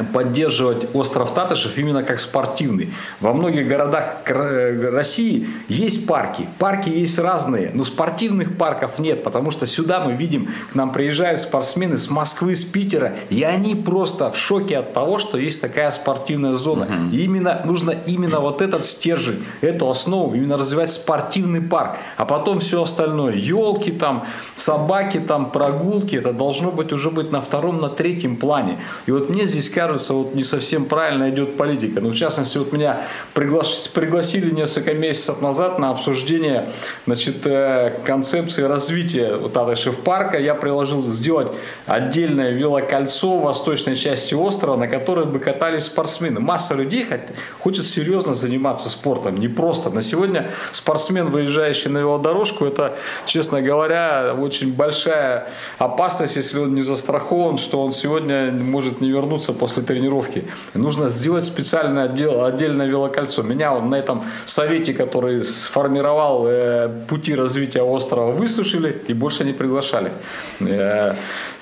поддерживать остров Татышев именно как спортивный. Во многих городах России есть парки. Парки есть разные, но спортивных парков нет, потому что сюда мы видим, к нам приезжают спортсмены с Москвы, с Питера, и они просто в шоке от того, что есть такая спортивная зона. Угу. И именно нужно именно вот этот стержень, эту основу, именно развивать спортивный парк, а потом все остальное, елки там, собаки там, прогулки, это должно быть уже быть на втором, на третьем плане. И вот мне здесь кажется, вот не совсем правильно идет политика. Ну, в частности, вот меня пригласили несколько месяцев назад на обсуждение значит, э, концепции развития вот этой парка. Я предложил сделать отдельное велокольцо в восточной части острова, на которое бы катались спортсмены. Масса людей хочет серьезно заниматься спортом, не просто. На сегодня спортсмен, выезжающий на велодорожку, это, честно говоря, очень большая опасность, если он не застрахован, что он сегодня может не вернуться после после тренировки. Нужно сделать специальное отдел, отдельное велокольцо. Меня вот на этом совете, который сформировал э, пути развития острова, высушили и больше не приглашали. Э,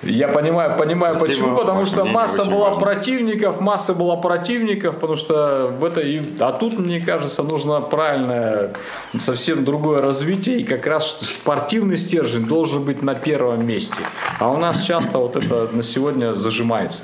я понимаю, понимаю Спасибо, почему, потому что масса была важно. противников, масса была противников, потому что в этой, а тут, мне кажется, нужно правильное, совсем другое развитие, и как раз спортивный стержень должен быть на первом месте. А у нас часто вот это на сегодня зажимается.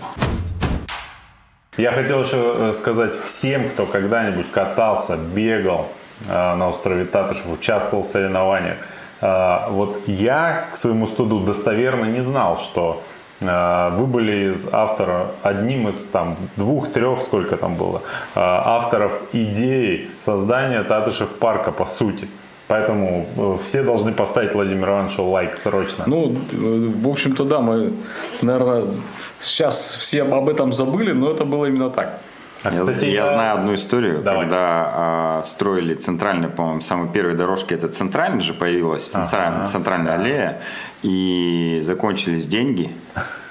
Я хотел еще э, сказать всем, кто когда-нибудь катался, бегал э, на острове Татышев, участвовал в соревнованиях. Э, вот я к своему студу достоверно не знал, что вы были из автора, одним из там двух-трех, сколько там было, авторов идеи создания Татышев парка по сути. Поэтому все должны поставить Владимиру Ивановичу лайк срочно. Ну, в общем-то, да, мы, наверное, Сейчас все об этом забыли, но это было именно так. А, кстати, я, я знаю одну историю, Давай. когда а, строили центральную, по-моему, самой первой дорожки, это центральная же появилась, центральная, ага. центральная аллея, и закончились деньги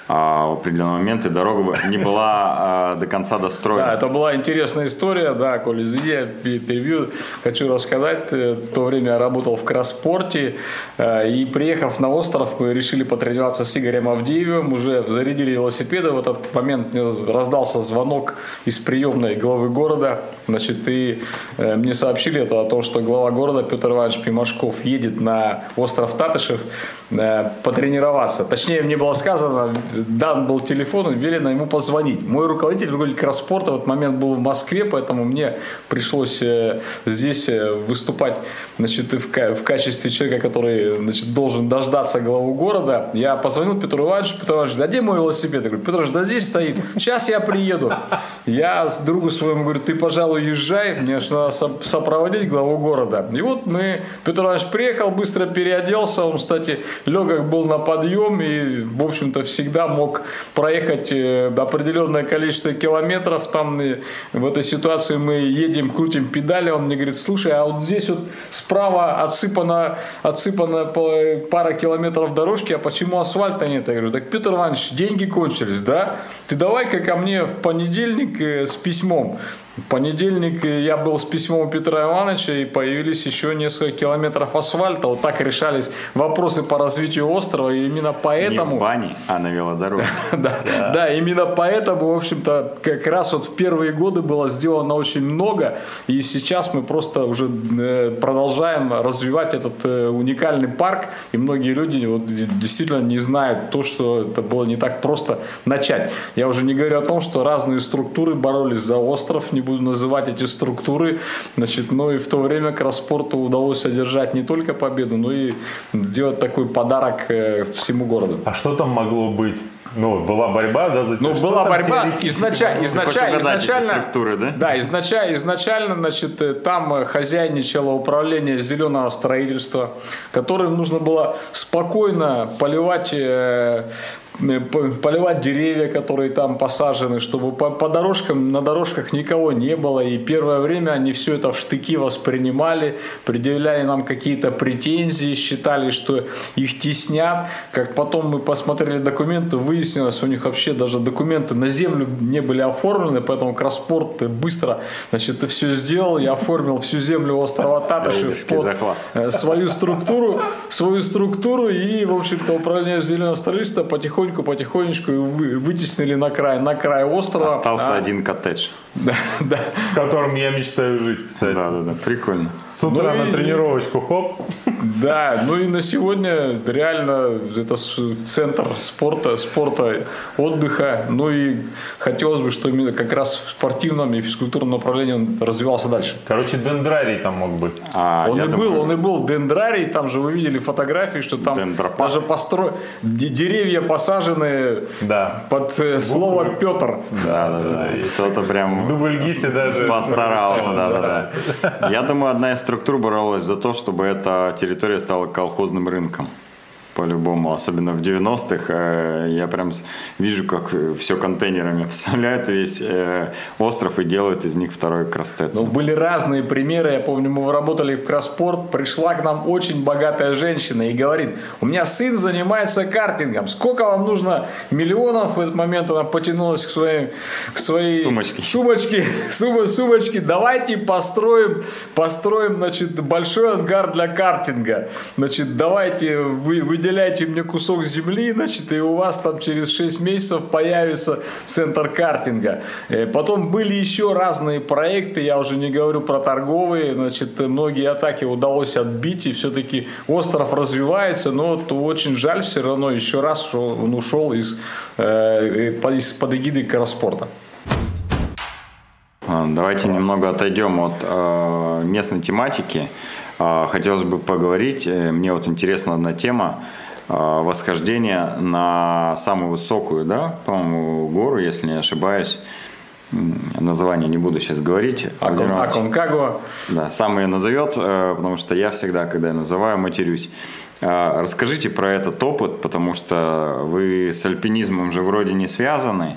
а в определенный момент и дорога не была а, до конца достроена. Да, это была интересная история, да, извини, я перебью, хочу рассказать. Э, в то время я работал в Краспорте, э, и приехав на остров, мы решили потренироваться с Игорем Авдеевым, уже зарядили велосипеды, в этот момент раздался звонок из приемной главы города, значит, и э, мне сообщили это о том, что глава города Петр Иванович Пимашков едет на остров Татышев потренироваться. Точнее, мне было сказано, дан был телефон, велено ему позвонить. Мой руководитель, руководитель Краспорта в этот момент был в Москве, поэтому мне пришлось э, здесь э, выступать значит, в, качестве человека, который значит, должен дождаться главу города. Я позвонил Петру Ивановичу, Петр Иванович, а где мой велосипед? Я говорю, Петр Иванович, да здесь стоит, сейчас я приеду. Я с другу своему говорю, ты, пожалуй, езжай, мне же надо сопроводить главу города. И вот мы, Петр Иванович приехал, быстро переоделся, он, кстати, легок был на подъем и, в общем-то, всегда мог проехать э, определенное количество километров. Там в этой ситуации мы едем, крутим педали, он мне говорит, слушай, а вот здесь вот справа отсыпана, отсыпана пара километров дорожки, а почему асфальта нет? Я говорю, так, Петр Иванович, деньги кончились, да? Ты давай-ка ко мне в понедельник э, с письмом. В понедельник я был с письмом у Петра Ивановича и появились еще несколько километров асфальта. Вот так решались вопросы по развитию острова. И именно поэтому... Не в бане, а на велодорожке. да, да, именно поэтому, в общем-то, как раз вот в первые годы было сделано очень много. И сейчас мы просто уже э, продолжаем развивать этот э, уникальный парк. И многие люди вот действительно не знают то, что это было не так просто начать. Я уже не говорю о том, что разные структуры боролись за остров, не буду называть эти структуры. Значит, но и в то время Краспорту удалось одержать не только победу, но и сделать такой подарок э, всему городу. А что там могло быть? Ну, была борьба, да, за Ну, была борьба изначально, изначально, изначально, структуры, да? Да, изначально, изначально, значит, э, там э, хозяйничало управление зеленого строительства, которым нужно было спокойно поливать Э, поливать деревья, которые там посажены, чтобы по, по дорожкам, на дорожках никого не было. И первое время они все это в штыки воспринимали, предъявляли нам какие-то претензии, считали, что их теснят. Как потом мы посмотрели документы, выяснилось, у них вообще даже документы на землю не были оформлены, поэтому Краспорт быстро значит, все сделал и оформил всю землю острова Татышев под э, свою структуру, свою структуру и, в общем-то, управление зеленого строительства потихоньку потихоньку, потихонечку вытеснили на край, на край острова. Остался а... один коттедж. Да, да. В котором я мечтаю жить, кстати. Да, да, да, прикольно. С утра ну на и... тренировочку, хоп. Да, ну и на сегодня реально это центр спорта, спорта, отдыха. Ну и хотелось бы, что именно как раз в спортивном и физкультурном направлении он развивался дальше. Короче, дендрарий там мог быть. А, он и думаю... был, он и был дендрарий, там же вы видели фотографии, что там Дендропарк. даже постро... деревья посажены да. под э, слово Петр. Да, да, да. И кто-то прям в Дубльгисе даже. Постарался, да, да, да. Я думаю, одна из структур боролась за то, чтобы эта территория стала колхозным рынком по-любому, особенно в 90-х, э, я прям вижу, как все контейнерами вставляют весь э, остров и делают из них второй Крастец. Ну, были разные примеры, я помню, мы работали в Краспорт, пришла к нам очень богатая женщина и говорит, у меня сын занимается картингом, сколько вам нужно миллионов? В этот момент она потянулась к своей, к своей сумочке, сумочке, сум, сумочке, давайте построим, построим, значит, большой ангар для картинга, значит, давайте вы, вы выделяйте мне кусок земли, значит, и у вас там через 6 месяцев появится центр картинга. Э, потом были еще разные проекты, я уже не говорю про торговые, значит, многие атаки удалось отбить, и все-таки остров развивается, но вот очень жаль все равно еще раз, что он ушел из, э, из-под эгиды Караспорта. Давайте немного отойдем от э, местной тематики. А, хотелось бы поговорить, э, мне вот интересна одна тема, а, восхождение на самую высокую, да, по-моему, гору, если не ошибаюсь. Название не буду сейчас говорить. Акон, Аконкагуа. Да, сам ее назовет, э, потому что я всегда, когда я называю, матерюсь. А, расскажите про этот опыт, потому что вы с альпинизмом же вроде не связаны.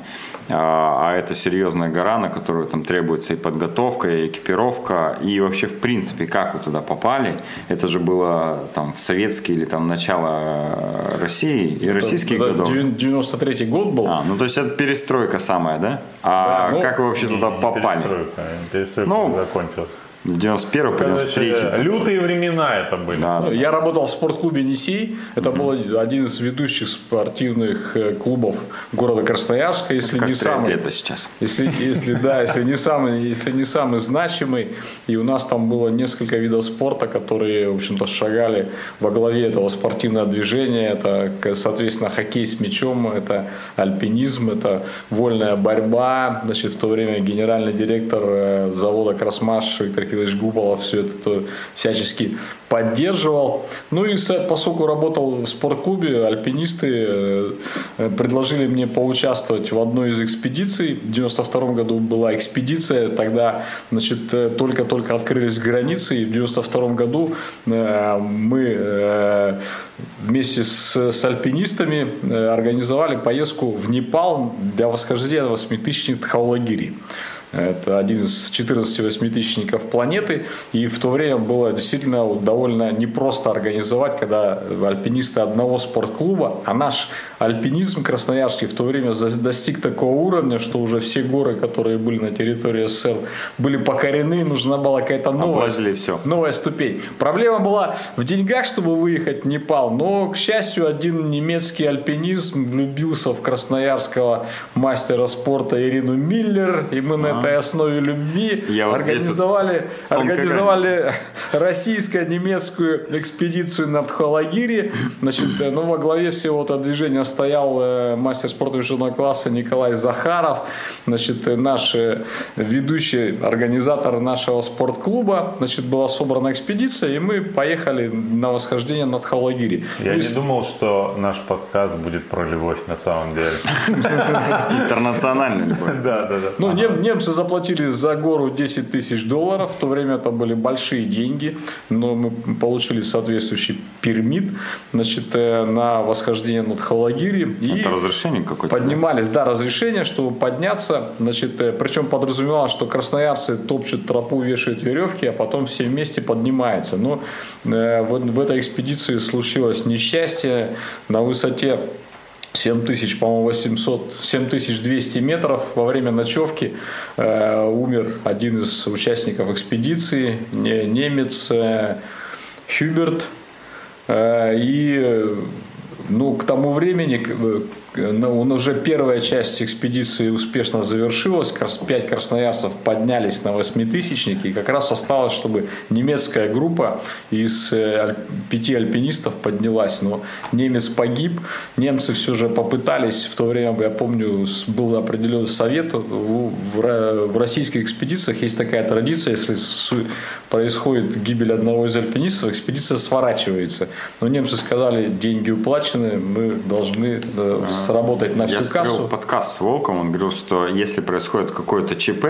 А, а это серьезная гора, на которую там требуется и подготовка, и экипировка, и вообще в принципе, как вы туда попали, это же было там в советские или там начало России и российских да, годов. 93 год был. А, ну то есть это перестройка самая, да? А да, ну, как вы вообще туда попали? Перестройка, перестройка ну, закончилась. С 91 по 93 Короче, лютые времена это были. Да, Ну, да. Я работал в спортклубе «Несей». Это был один из ведущих спортивных э, клубов города Красноярска, если Как не самый. триатлета сейчас. Если, если да, если не самый, если не самый значимый, и у нас там было несколько видов спорта, которые, в общем-то, шагали во главе этого спортивного движения. Это, соответственно, хоккей с мячом, это альпинизм, это вольная борьба. Значит, в то время генеральный директор э, завода «Красмаш» Виктор Кириллович Гуполов все это то всячески поддерживал. Ну и поскольку работал в спортклубе, альпинисты э, предложили мне поучаствовать в одной из экспедиций. В 92 году была экспедиция, тогда значит, э, только-только открылись границы, и в 92 году э, мы вместе с, с альпинистами организовали поездку в Непал для восхождения на восьмитысячник Тхаулагири. Это один из 14 восьмитысячников планеты. И в то время было действительно довольно непросто организовать, когда альпинисты одного спортклуба, а наш альпинизм красноярский в то время достиг такого уровня, что уже все горы, которые были на территории СССР, были покорены, нужна была какая-то новая, всё. новая ступень. Проблема была в деньгах, чтобы выехать в Непал, но, к счастью, один немецкий альпинист влюбился в красноярского мастера спорта Ирину Миллер, и мы на этой основе любви А. Я организовали, вот организовали российско-немецкую экспедицию на Тхалагире. Значит, э, ну, во главе всего этого движения стоял э, мастер спорта международного класса Николай Захаров, значит, э, наш э, ведущий организатор нашего спортклуба. Значит, была собрана экспедиция, и мы поехали на восхождение на Тхалагире. Я Ну, и не с- думал, что наш подкаст будет про любовь на самом деле. Интернациональный любой. Да, да, да. Ну, нем- немцы заплатили за гору 10 тысяч долларов. В то время это были большие деньги. Но мы получили соответствующий пермит значит, на восхождение над Халагири. И Это разрешение какое-то? поднимались, да, разрешение, чтобы подняться. Значит, э, причем подразумевалось, что красноярцы топчут тропу, вешают веревки, а потом все вместе поднимаются. Но э, в, в этой экспедиции случилось несчастье на высоте 7000, по-моему, 800, 7200 метров во время ночевки э, умер один из участников экспедиции, не- немец э, Хюберт. Э, и ну, к тому времени э, он уже первая часть экспедиции успешно завершилась. Пять красноярцев поднялись на восьмитысячники. И как раз осталось, чтобы немецкая группа из э, пяти альпинистов поднялась. Но немец погиб. Немцы все же попытались. В то время, я помню, был определенный совет. В, в ро- в российских экспедициях есть такая традиция, если происходит гибель одного из альпинистов, экспедиция сворачивается. Но немцы сказали, деньги уплачены, мы должны э, сработать на Я всю смотрел кассу. подкаст с Волком, он говорил, что если происходит какое-то ЧП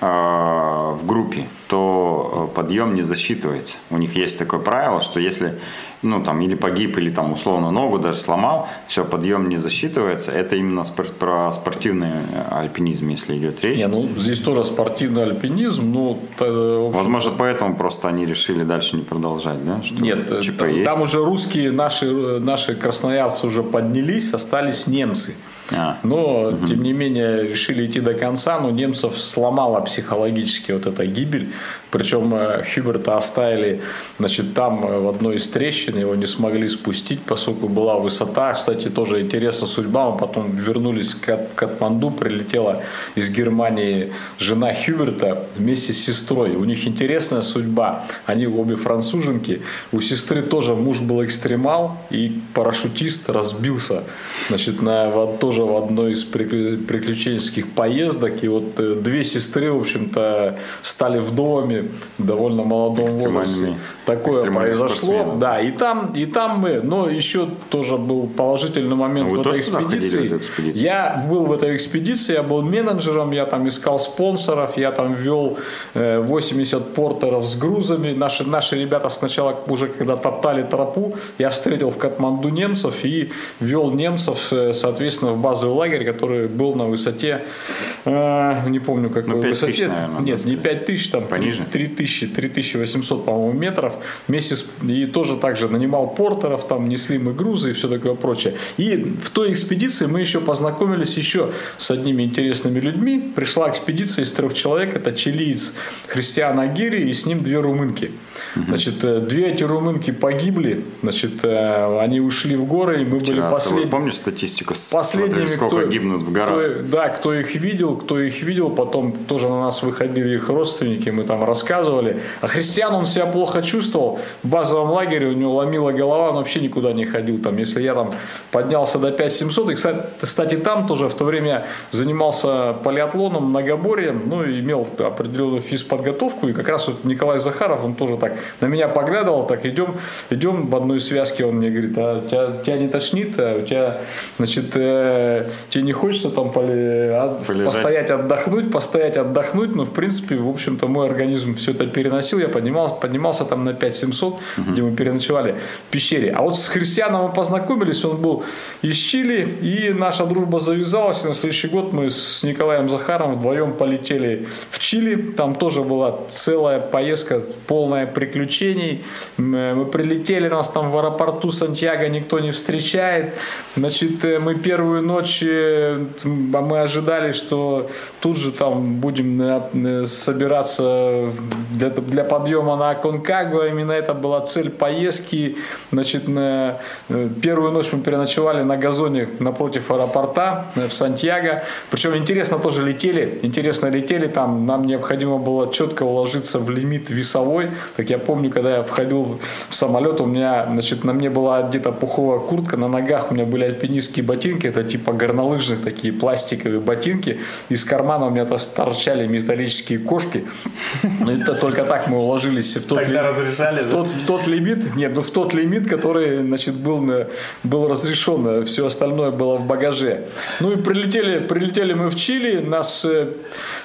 в группе, то э, подъем не засчитывается. У них есть такое правило, что если ну там или погиб, или там условно ногу даже сломал, все, подъем не засчитывается. Это именно спор- про спортивный э, альпинизм, если идет речь. Не, ну здесь тоже спортивный альпинизм, т- в общем, Возможно, поэтому просто они решили дальше не продолжать, да? Что Нет, э, ЧП там, есть? там уже русские, наши, э, наши красноярцы уже поднялись, остались немцы. А. Но, тем не менее, решили идти до конца, но немцев сломала психологически вот эта гибель. Причем э, Хьюберта оставили значит, там э, в одной из трещин, его не смогли спустить, поскольку была высота. Кстати, тоже интересная судьба. Мы потом вернулись Кат- Катманду, прилетела из Германии жена Хьюберта вместе с сестрой. У них интересная судьба. Они обе француженки. У сестры тоже муж был экстремал, и парашютист разбился значит, на, вот тоже в одной из приклю- приключенческих поездок. И вот э, две сестры, в общем-то, стали вдовами довольно молодом возрасте. Такое произошло. спортсменами. Да, и там, и там мы. Но еще тоже был положительный момент Ну, вы в этой ходили, в экспедиции. эту экспедицию? Я был в этой экспедиции, я был менеджером, я там искал спонсоров, я там вел э, 80 портеров с грузами. Наши, наши ребята сначала уже когда топтали тропу, я встретил в Катманду немцев и вел немцев, э, соответственно, в базовый лагерь, который был на высоте, э, не помню какой ну, 5 высоте. Тысяч, наверное, Нет, не 5 тысяч, там Пониже? 3000, 3800, по-моему, метров. Вместе с, и тоже также нанимал портеров, там несли мы грузы и все такое прочее. И в той экспедиции мы еще познакомились еще с одними интересными людьми. Пришла экспедиция из трех человек, это чилиец Христиан Агири и с ним две румынки. Значит, э, две эти румынки погибли, значит, э, они ушли в горы, и мы были Вчера, последние. Помнишь статистику? Последними, Смотрели, сколько кто, гибнут в горах? кто- да, кто их видел, кто их видел, потом тоже на нас выходили их родственники, мы там рассказывали. А христиан он себя плохо чувствовал. В базовом лагере у него ломила голова, он вообще никуда не ходил. Там, если я там поднялся до 5700, и, кстати, кстати, там тоже в то время занимался полиатлоном, многоборьем, ну, и имел определенную физподготовку, и как раз вот Николай Захаров, он тоже так на меня поглядывал, так идем, идем в одной связке, он мне говорит, а у тебя, тебя не тошнит, а у тебя, значит, э, тебе не хочется там поли- а, постоять, отдохнуть, постоять, отдохнуть, но в принципе, в общем-то, мой организм все это переносил, я поднимался, поднимался там на 5700, где мы переночевали в пещере. А вот с христианом мы познакомились, он был из Чили, и наша дружба завязалась, и на следующий год мы с Николаем Захаровым вдвоем полетели в Чили, там тоже была целая поездка, полная приключений, М, мы прилетели, нас там в аэропорту Сантьяго никто не встречает, значит, э, мы первую ночь, э, а мы ожидали, что тут же там будем э, э, собираться для, для подъема на Аконкагуа, именно это была цель поездки, значит, на э, первую ночь мы переночевали на газоне напротив аэропорта э, в Сантьяго, причем интересно тоже летели, интересно летели, там нам необходимо было четко уложиться в лимит весовой, так я помню, когда я входил в самолет, у меня, значит, на мне была где-то пуховая куртка, на ногах у меня были альпинистские ботинки, это типа горнолыжных такие пластиковые ботинки, из кармана у меня торчали металлические кошки, это только так мы уложились в тот, ли- разрешали, в тот, в тот лимит, нет, ну в тот лимит, который, значит, был, был разрешен, все остальное было в багаже. Ну и прилетели, прилетели мы в Чили, нас э,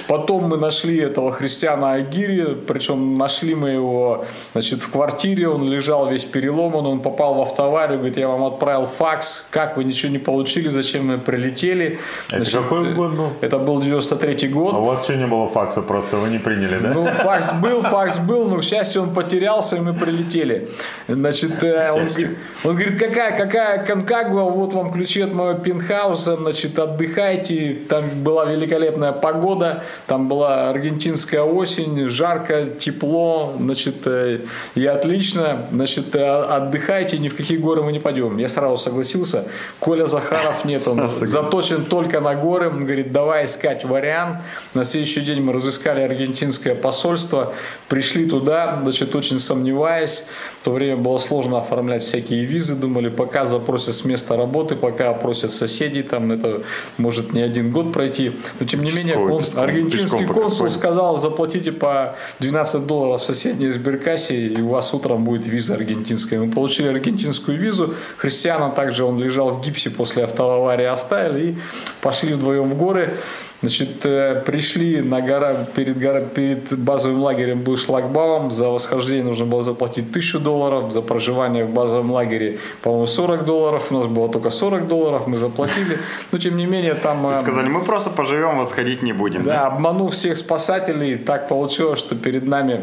потом мы нашли этого христиана Агири, причем нашли мы его, значит, в квартире, он лежал весь переломан, он попал в автоварию, говорит, я вам отправил факс, как вы ничего не получили, зачем мы прилетели. Это какой э, год был? Это был 93 год. А у вас еще не было факса, просто вы не приняли, да? Ну, факс был, факс был, но, к счастью, он потерялся, и мы прилетели. Значит, э, он, говорит- он говорит, какая, какая Конкагуа, вот вам ключи от моего пентхауса, значит, отдыхайте. Там была великолепная погода, там была аргентинская осень, жарко, тепло, значит, э, и отлично, значит, э, отдыхайте, ни в какие горы мы не пойдем. Я сразу согласился. Коля Захаров нет, он заточен только на горы. Он говорит, давай искать вариант. На следующий день мы разыскали аргентинское посольство, пришли туда, значит, очень сомневаясь. В то время было сложно оформлять всякие визы, думали, пока запросят с места работы, пока опросят соседей, там это может не один год пройти. Но тем не менее, Пешком, конс- пешком, аргентинский консул сказал, заплатите по 12 долларов в соседней сберкассе, и у вас утром будет виза аргентинская. Мы получили аргентинскую визу. Христиана также он лежал в гипсе после автоаварии, оставили и пошли вдвоем в горы. Значит, э, пришли на гора, перед, гора, перед базовым лагерем был шлагбаум, за восхождение нужно было заплатить 1000 долларов, за проживание в базовом лагере, по-моему, 40 долларов, у нас было только 40 долларов, мы заплатили, но тем не менее там... э, Сказали, мы просто поживем, восходить не будем. да, обманув всех спасателей, так получилось, что перед нами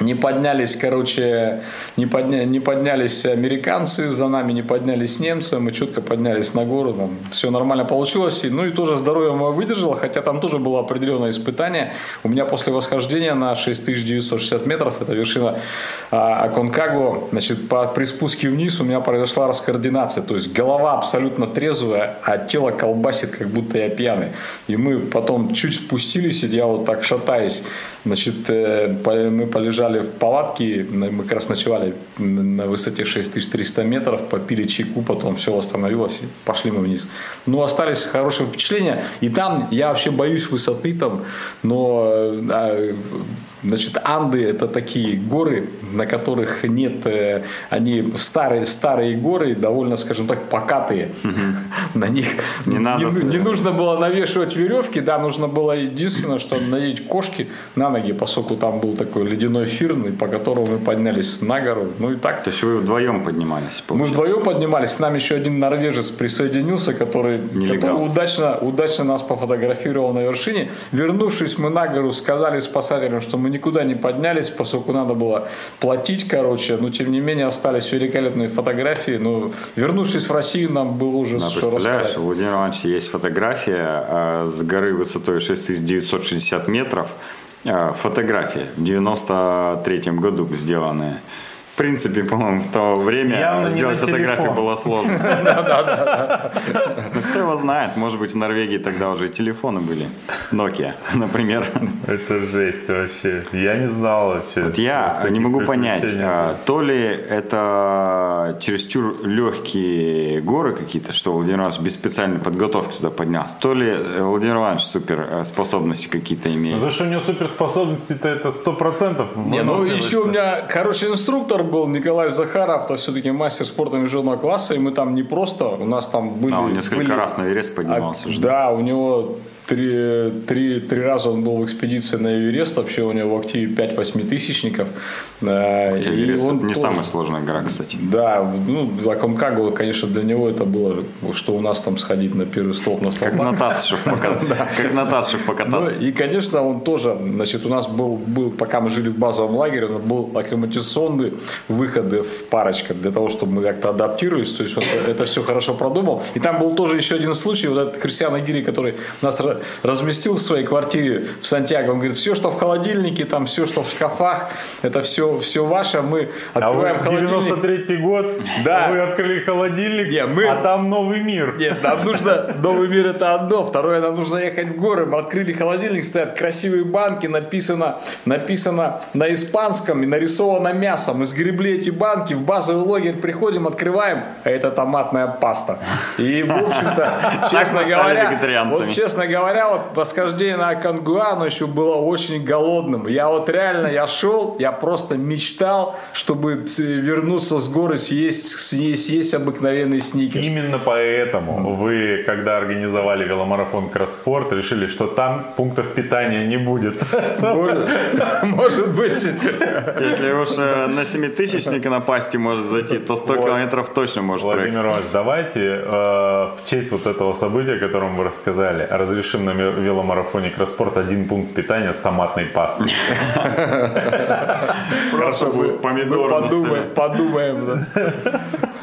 не поднялись, короче, не, подня, не поднялись американцы, за нами не поднялись немцы, мы четко поднялись на гору, там все нормально получилось. И, ну и тоже здоровье мое выдержало, хотя там тоже было определенное испытание. У меня после восхождения на 6960 метров, это вершина а, Аконкагуа, значит, по, при спуске вниз у меня произошла раскоординация, то есть голова абсолютно трезвая, а тело колбасит, как будто я пьяный. И мы потом чуть спустились, и я вот так шатаясь, значит, э, мы полежали в палатке, мы как раз ночевали на высоте 6300 метров, попили чайку, потом все восстановилось, и пошли мы вниз. Ну, остались хорошие впечатления, и там я вообще боюсь высоты там, но э, а, Значит, Анды это такие горы, на которых нет, э, они старые, старые горы, довольно, скажем так, покатые. На них Не надо, не да. нужно было навешивать веревки, да, нужно было единственное, что надеть кошки на ноги, поскольку там был такой ледяной фирн, по которому мы поднялись на гору. Ну и так. То есть вы вдвоем поднимались, Мы получается? вдвоем поднимались, с нами еще один норвежец присоединился, который, Нелегал. который удачно, удачно нас пофотографировал на вершине. Вернувшись мы на гору, сказали спасателям, что мы никуда не поднялись, поскольку надо было платить, короче. Но тем не менее остались великолепные фотографии. Но вернувшись в Россию, нам было уже Да, что представляешь, рассказать. у Владимира Ивановича есть фотография э, с горы высотой 6960 метров. Э, фотография в 93 году сделанная. В принципе, по-моему, в то время Явно сделать фотографию телефон. было сложно. Ну, кто его знает, может быть, в Норвегии тогда уже телефоны были. Nokia, например. Это жесть вообще. Я не знал вообще. Вот я не могу понять, а, то ли это чересчур легкие горы какие-то, что Владимир Иванович без специальной подготовки туда поднялся, то ли э, Владимир Иванович супер э, способности какие-то Ну, имеет. то, что у него суперспособности-то это сто процентов. Не, ну еще у меня, короче, инструктор был Николай Захаров, то все-таки мастер спорта международного класса, и мы там не просто, у нас там были... А, он несколько были- раз на Эверест поднимался. А, да, у него три, три, три раза он был в экспедиции на Эверест, вообще у него в активе 5 восьмитысячников. Э, Эверест он это не тоже- самая сложная гора, кстати. Да, ну, Аконкагуа, конечно, для него это было, что у нас там сходить на первый столб на Как столб. на татших покататься. Как на татших Ну, покататься. и, конечно, он тоже, значит, у нас был, был, пока мы жили в базовом лагере, нас был акклиматизационные выходы в парочках для того, чтобы мы как-то адаптировались, то есть он это все хорошо продумал. И там был тоже еще один случай, вот этот Кристиан Агири, который нас ра- разместил в своей квартире в Сантьяго, он говорит, все, что в холодильнике, там все, что в шкафах, это все, все ваше, мы А вы открываем холодильник. 93 год, Да. вы открыли холодильник, Не, мы- а там новый мир. Нет, нам нужно, новый мир это одно, второе, нам нужно ехать в горы. Мы открыли холодильник, стоят красивые банки, написано, написано на испанском и нарисовано мясо. Мы сгребли эти банки, в базовый лагерь приходим, открываем, а это томатная паста. И, в общем-то, честно говоря, вот, честно говоря, вот восхождение на Аконгуа, оно еще было очень голодным. Я вот реально, я шел, я просто мечтал, чтобы вернуться с горы, съесть, съесть, съесть обыкновенный сникерс. Именно поэтому вы, когда организовали веломарафон Кросспорт, решили, что там пунктов питания не будет. Может, быть. Если уж э, на семитысячника на пасти может зайти, то 100 Вот. километров точно может. Владимир Иванович, давайте э, в честь вот этого события, о котором вы рассказали, разрешим на веломарафоне Кросспорт один пункт питания с томатной пастой. Просто будет Мы помидор на подумаем, подумаем.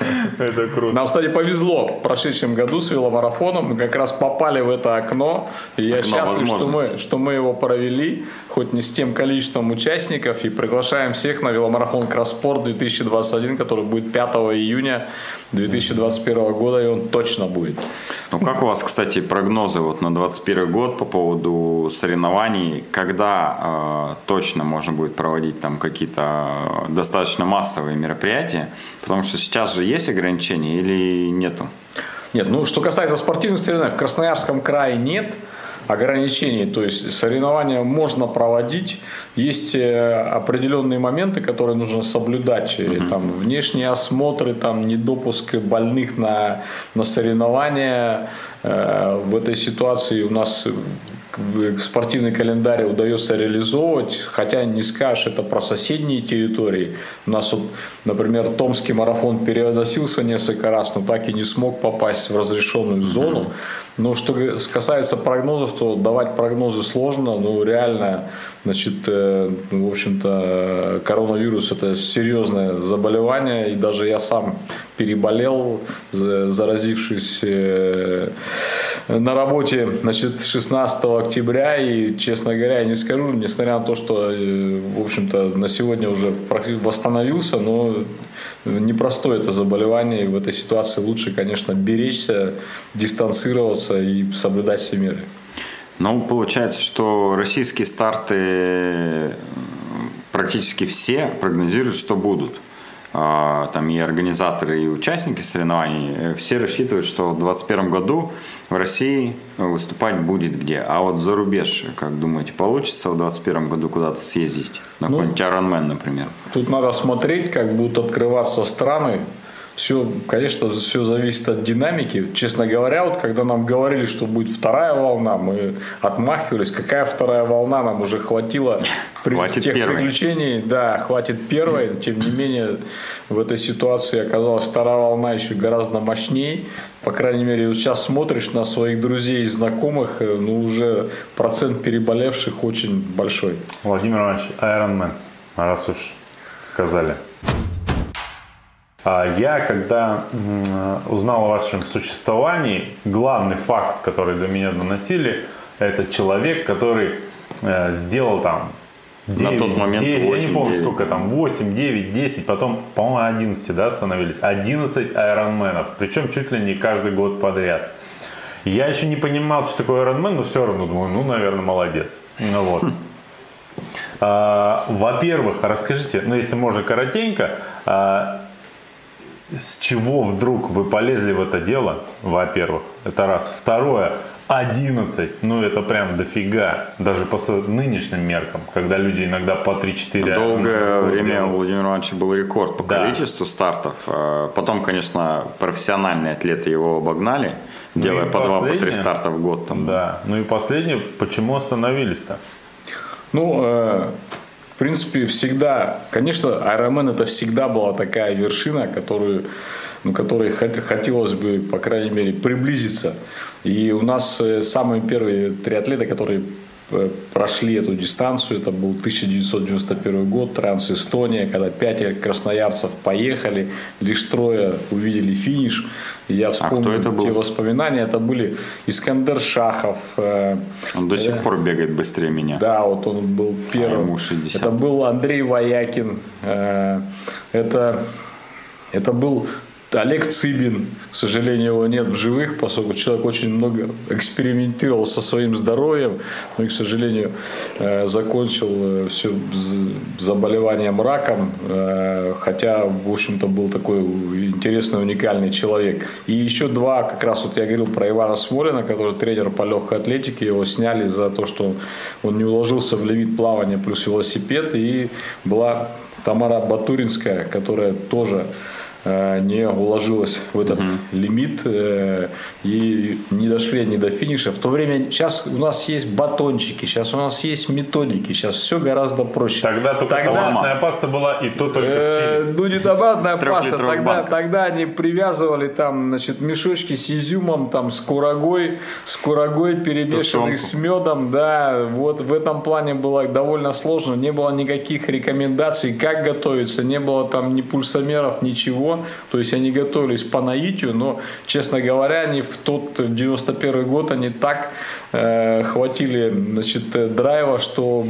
Это круто. Нам, кстати, повезло в прошедшем году с веломарафоном. Мы как раз попали в это окно. И я Окно счастлив, что мы, что мы его провели, хоть не с тем количеством участников. И приглашаем всех на веломарафон Кросспорт 2021, который будет 5 июня 2021 года. И он точно будет. Ну, как у вас, кстати, прогнозы вот на 21 год по поводу соревнований? Когда э, точно можно будет проводить там какие-то э, достаточно массовые мероприятия? Потому что сейчас же есть ограничения или нету? Нет, ну что касается спортивных соревнований, в Красноярском крае нет ограничений, то есть соревнования можно проводить, есть э, определенные моменты, которые нужно соблюдать, И там внешние осмотры, там недопуск больных на, на соревнования. Э, В этой ситуации у нас спортивный календарь удается реализовывать, хотя не скажешь это про соседние территории. У нас, вот, например, Томский марафон переносился несколько раз, но так и не смог попасть в разрешенную зону. Но что касается прогнозов, то давать прогнозы сложно, ну реально, значит, э, ну, в общем-то, коронавирус это серьезное заболевание, и даже я сам переболел, за- заразившись э, на работе, значит, 16 октября, и, честно говоря, я не скажу, несмотря на то, что, э, в общем-то, на сегодня уже восстановился, но непростое это заболевание, и в этой ситуации лучше, конечно, беречься, дистанцироваться и соблюдать все меры. Ну, получается, что российские старты э, практически все прогнозируют, что будут. А, там и организаторы, и участники соревнований, э, все рассчитывают, что в 2021 году в России выступать будет где. А вот за рубеж, как думаете, получится в 2021 году куда-то съездить? На Ну, какой-нибудь Ironman, например. Тут надо смотреть, как будут открываться страны. Все, конечно, все зависит от динамики. Честно говоря, вот когда нам говорили, что будет вторая волна, мы отмахивались. Какая вторая волна? Нам уже хватило при- Хватит тех первой. приключений. Да, хватит первой. Тем не менее, в этой ситуации оказалась вторая волна еще гораздо мощнее. По крайней мере, вот сейчас смотришь на своих друзей и знакомых, э, ну уже процент переболевших очень большой. Владимир Иванович, Iron Man, раз уж сказали. А Я, когда узнал о вашем существовании, главный факт, который до меня доносили, это человек, который э, сделал там На тот момент я не 8, помню 9, сколько там, 8, 9, 10, потом, по-моему, 11, да, становились. 11 айронменов, причем чуть ли не каждый год подряд. Я еще не понимал, что такое айронмен, но все равно думаю, ну, наверное, молодец. Ну вот. А, Во-первых, расскажите, ну если можно коротенько, а, с чего вдруг вы полезли в это дело, во-первых, это раз. Второе, 11, ну это прям дофига, даже по нынешним меркам, когда люди иногда по 3-4 Долгое ну, время у. Владимира Ивановича был рекорд по Да. количеству стартов. Э, Потом, конечно, профессиональные атлеты его обогнали, делая и по два, по три последнее. старта в год. Там. Да, ну и последнее, почему остановились-то? Ну, э, принципе, всегда, конечно, Ironman это всегда была такая вершина, которую, ну, которой хот- хотелось бы, по крайней мере, приблизиться. И у нас э, самые первые триатлеты, которые прошли эту дистанцию, это был 1991 год, Транс Эстония, когда пять красноярцев поехали, лишь трое увидели финиш. И я вспомнил кто это был? те воспоминания, это были Искандер Шахов, э, Он до сих пор бегает быстрее меня. да, вот он был первым. ему 60. Это был Андрей Воякин. э, Это, это был Олег Цыбин. К сожалению, его нет в живых, поскольку человек очень много экспериментировал со своим здоровьем, но и, к сожалению, э, закончил все заболеванием раком, э, хотя, в общем-то, был такой интересный, уникальный человек. И еще два, как раз вот я говорил про Ивана Смолина, который тренер по легкой атлетике, его сняли за то, что он не уложился в лимит плавания плюс велосипед, и была Тамара Батуринская, которая тоже э, не уложилась в этот лимит э, и не дошли они до финиша. В то время сейчас у нас есть батончики, сейчас у нас есть методики, сейчас все гораздо проще. Тогда только томатная паста была, и то только в Э, Чили. Ну, не томатная паста. Тогда, банк. тогда они привязывали там, значит, мешочки с изюмом, там, с курагой, с курагой, перемешанной Тушенку. с медом, да. Вот в этом плане было довольно сложно. Не было никаких рекомендаций, как готовиться. Не было там ни пульсомеров, ничего. То есть они готовились по наитию, но, честно говоря, они в тот 91 год, они так э, хватили, значит, э, драйва, что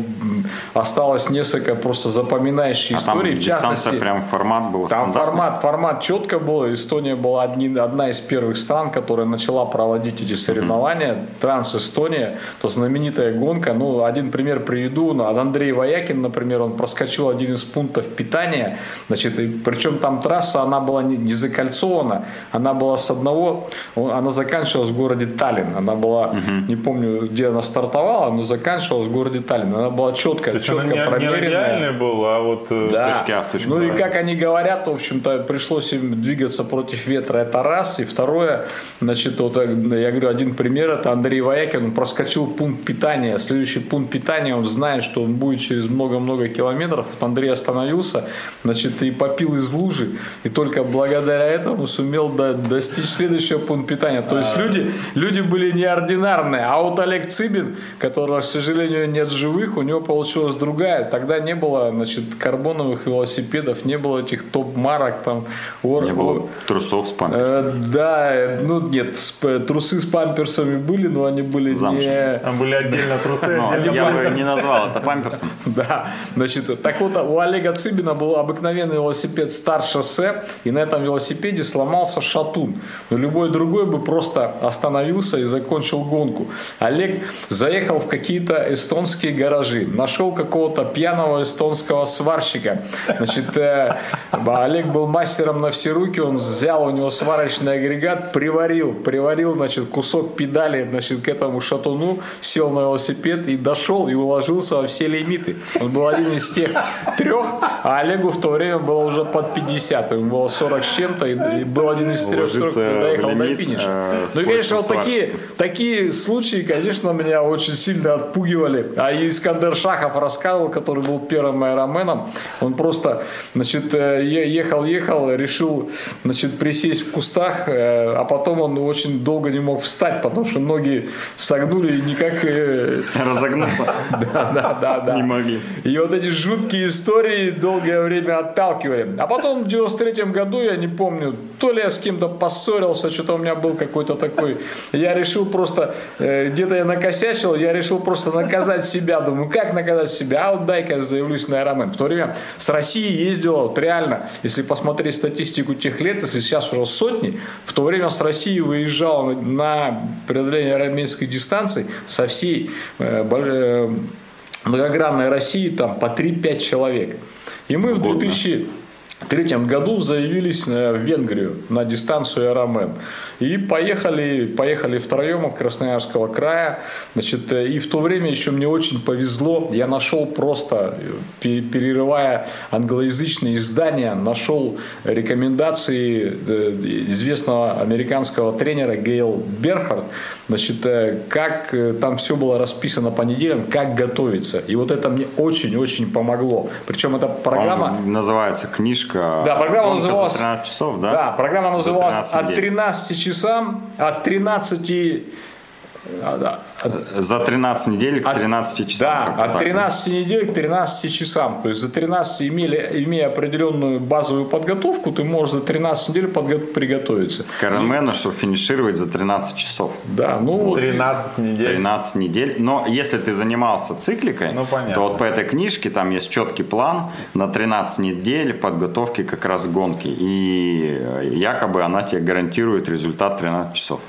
осталось несколько просто запоминающих А там историй. В дистанция, частности, прям формат был там формат, формат четко был. Эстония была одни- одна из первых стран, которая начала проводить эти соревнования. Транс Эстония, то знаменитая гонка. Ну, один пример приведу. Ну, Андрей Воякин, например, он проскочил один из пунктов питания. Значит, и, причем там трасса, она была не, не закольцована, она была с одного, он- она заканчивалась в городе Таллин. Она была, не помню, где она стартовала, но заканчивалась в городе Таллин. Она была четко, То есть она четко не, не промеренная. радиальный был, а вот... э, Да. точки А в точку Ну и Б. как они говорят, в общем-то, пришлось им двигаться против ветра. Это раз. И второе, значит, вот э, я говорю, один пример, это Андрей Воякин, он проскочил пункт питания. Следующий пункт питания, он знает, что он будет через много-много километров. Вот Андрей остановился, значит, и попил из лужи. И только благодаря этому сумел до- достичь следующего пункта питания. То есть люди, люди были неординарные. А вот Олег Цыбин, которого, к сожалению, нет живых, у него получилась другая. Тогда не было, значит, карбоновых велосипедов, не было этих топ-марок там. ор- Не было трусов с памперсом. Э, да, э, ну нет, с- п- трусы с памперсами были, но они были Замшевые. не... Там были отдельно трусы, Но отдельно я бы не назвал это памперсом. Да, значит, так вот, у Олега Цыбина был обыкновенный велосипед Стар шоссе, и на этом велосипеде сломался шатун. Но любой другой бы просто остановился и закончил гонку. Олег заехал в какие-то эстонские гаражи, нашел какого-то пьяного эстонского сварщика. Значит, э, Олег был мастером на все руки, он взял у него сварочный агрегат, приварил, приварил, значит, кусок педали, значит, к этому шатуну, сел на велосипед и дошел и уложился во все лимиты. Он был один из тех трех, а Олегу в то время было уже под 50, ему было 40 с чем-то, и, был один из трех, кто доехал до финиша. Э, ну и, конечно, вот такие, такие случаи, конечно, меня очень сильно отпугивали. А Искандер Шахов рассказывал, который был первым аэроменом, он просто, значит, ехал-ехал, э, решил, значит, присесть в кустах, э, а потом он очень долго не мог встать, потому что ноги согнули и никак... Разогнуться. Да, да, да, да. Не могли. И вот эти жуткие истории долгое время отталкивали. А потом в 93 году, я не помню, то ли я с кем-то поссорился, что-то у меня был какой-то такой... Я решил просто... Э, где-то я накосячил, я решил просто наказать себя. Думаю, как наказать себя? А вот дай-ка я заявлюсь на Аэромен. В то время с России ездило, вот реально, если посмотреть статистику тех лет, если сейчас уже сотни, в то время с России выезжало на преодоление аэроменской дистанции со всей э, э, многогранной России там по 3-5 человек. И мы в 2000 третьем году заявились э, в Венгрию на дистанцию Аэромен. И поехали, поехали втроем от Красноярского края. Значит, э, и в то время еще мне очень повезло. Я нашел просто, э, перерывая англоязычные издания, нашел рекомендации известного американского тренера Гейл Берхард. Значит, как там все было расписано по неделям, как готовиться. И вот это мне очень-очень помогло. Причем эта программа... Называется книжка гонка. Да, программа называлась... 13 часов, да? Да, программа называлась 13 от 13 часам, от 13 за 13 недель к 13 часам. Да, от 13 так. недель к 13 часам. То есть за 13, имели, имея определенную базовую подготовку, ты можешь за 13 недель подго- приготовиться. К Ironman, чтобы финишировать за 13 часов. Да, ну 13 недель. 13 недель. Но если ты занимался цикликой, ну, то вот по этой книжке там есть четкий план на 13 недель подготовки как раз гонки. И якобы она тебе гарантирует результат 13 часов.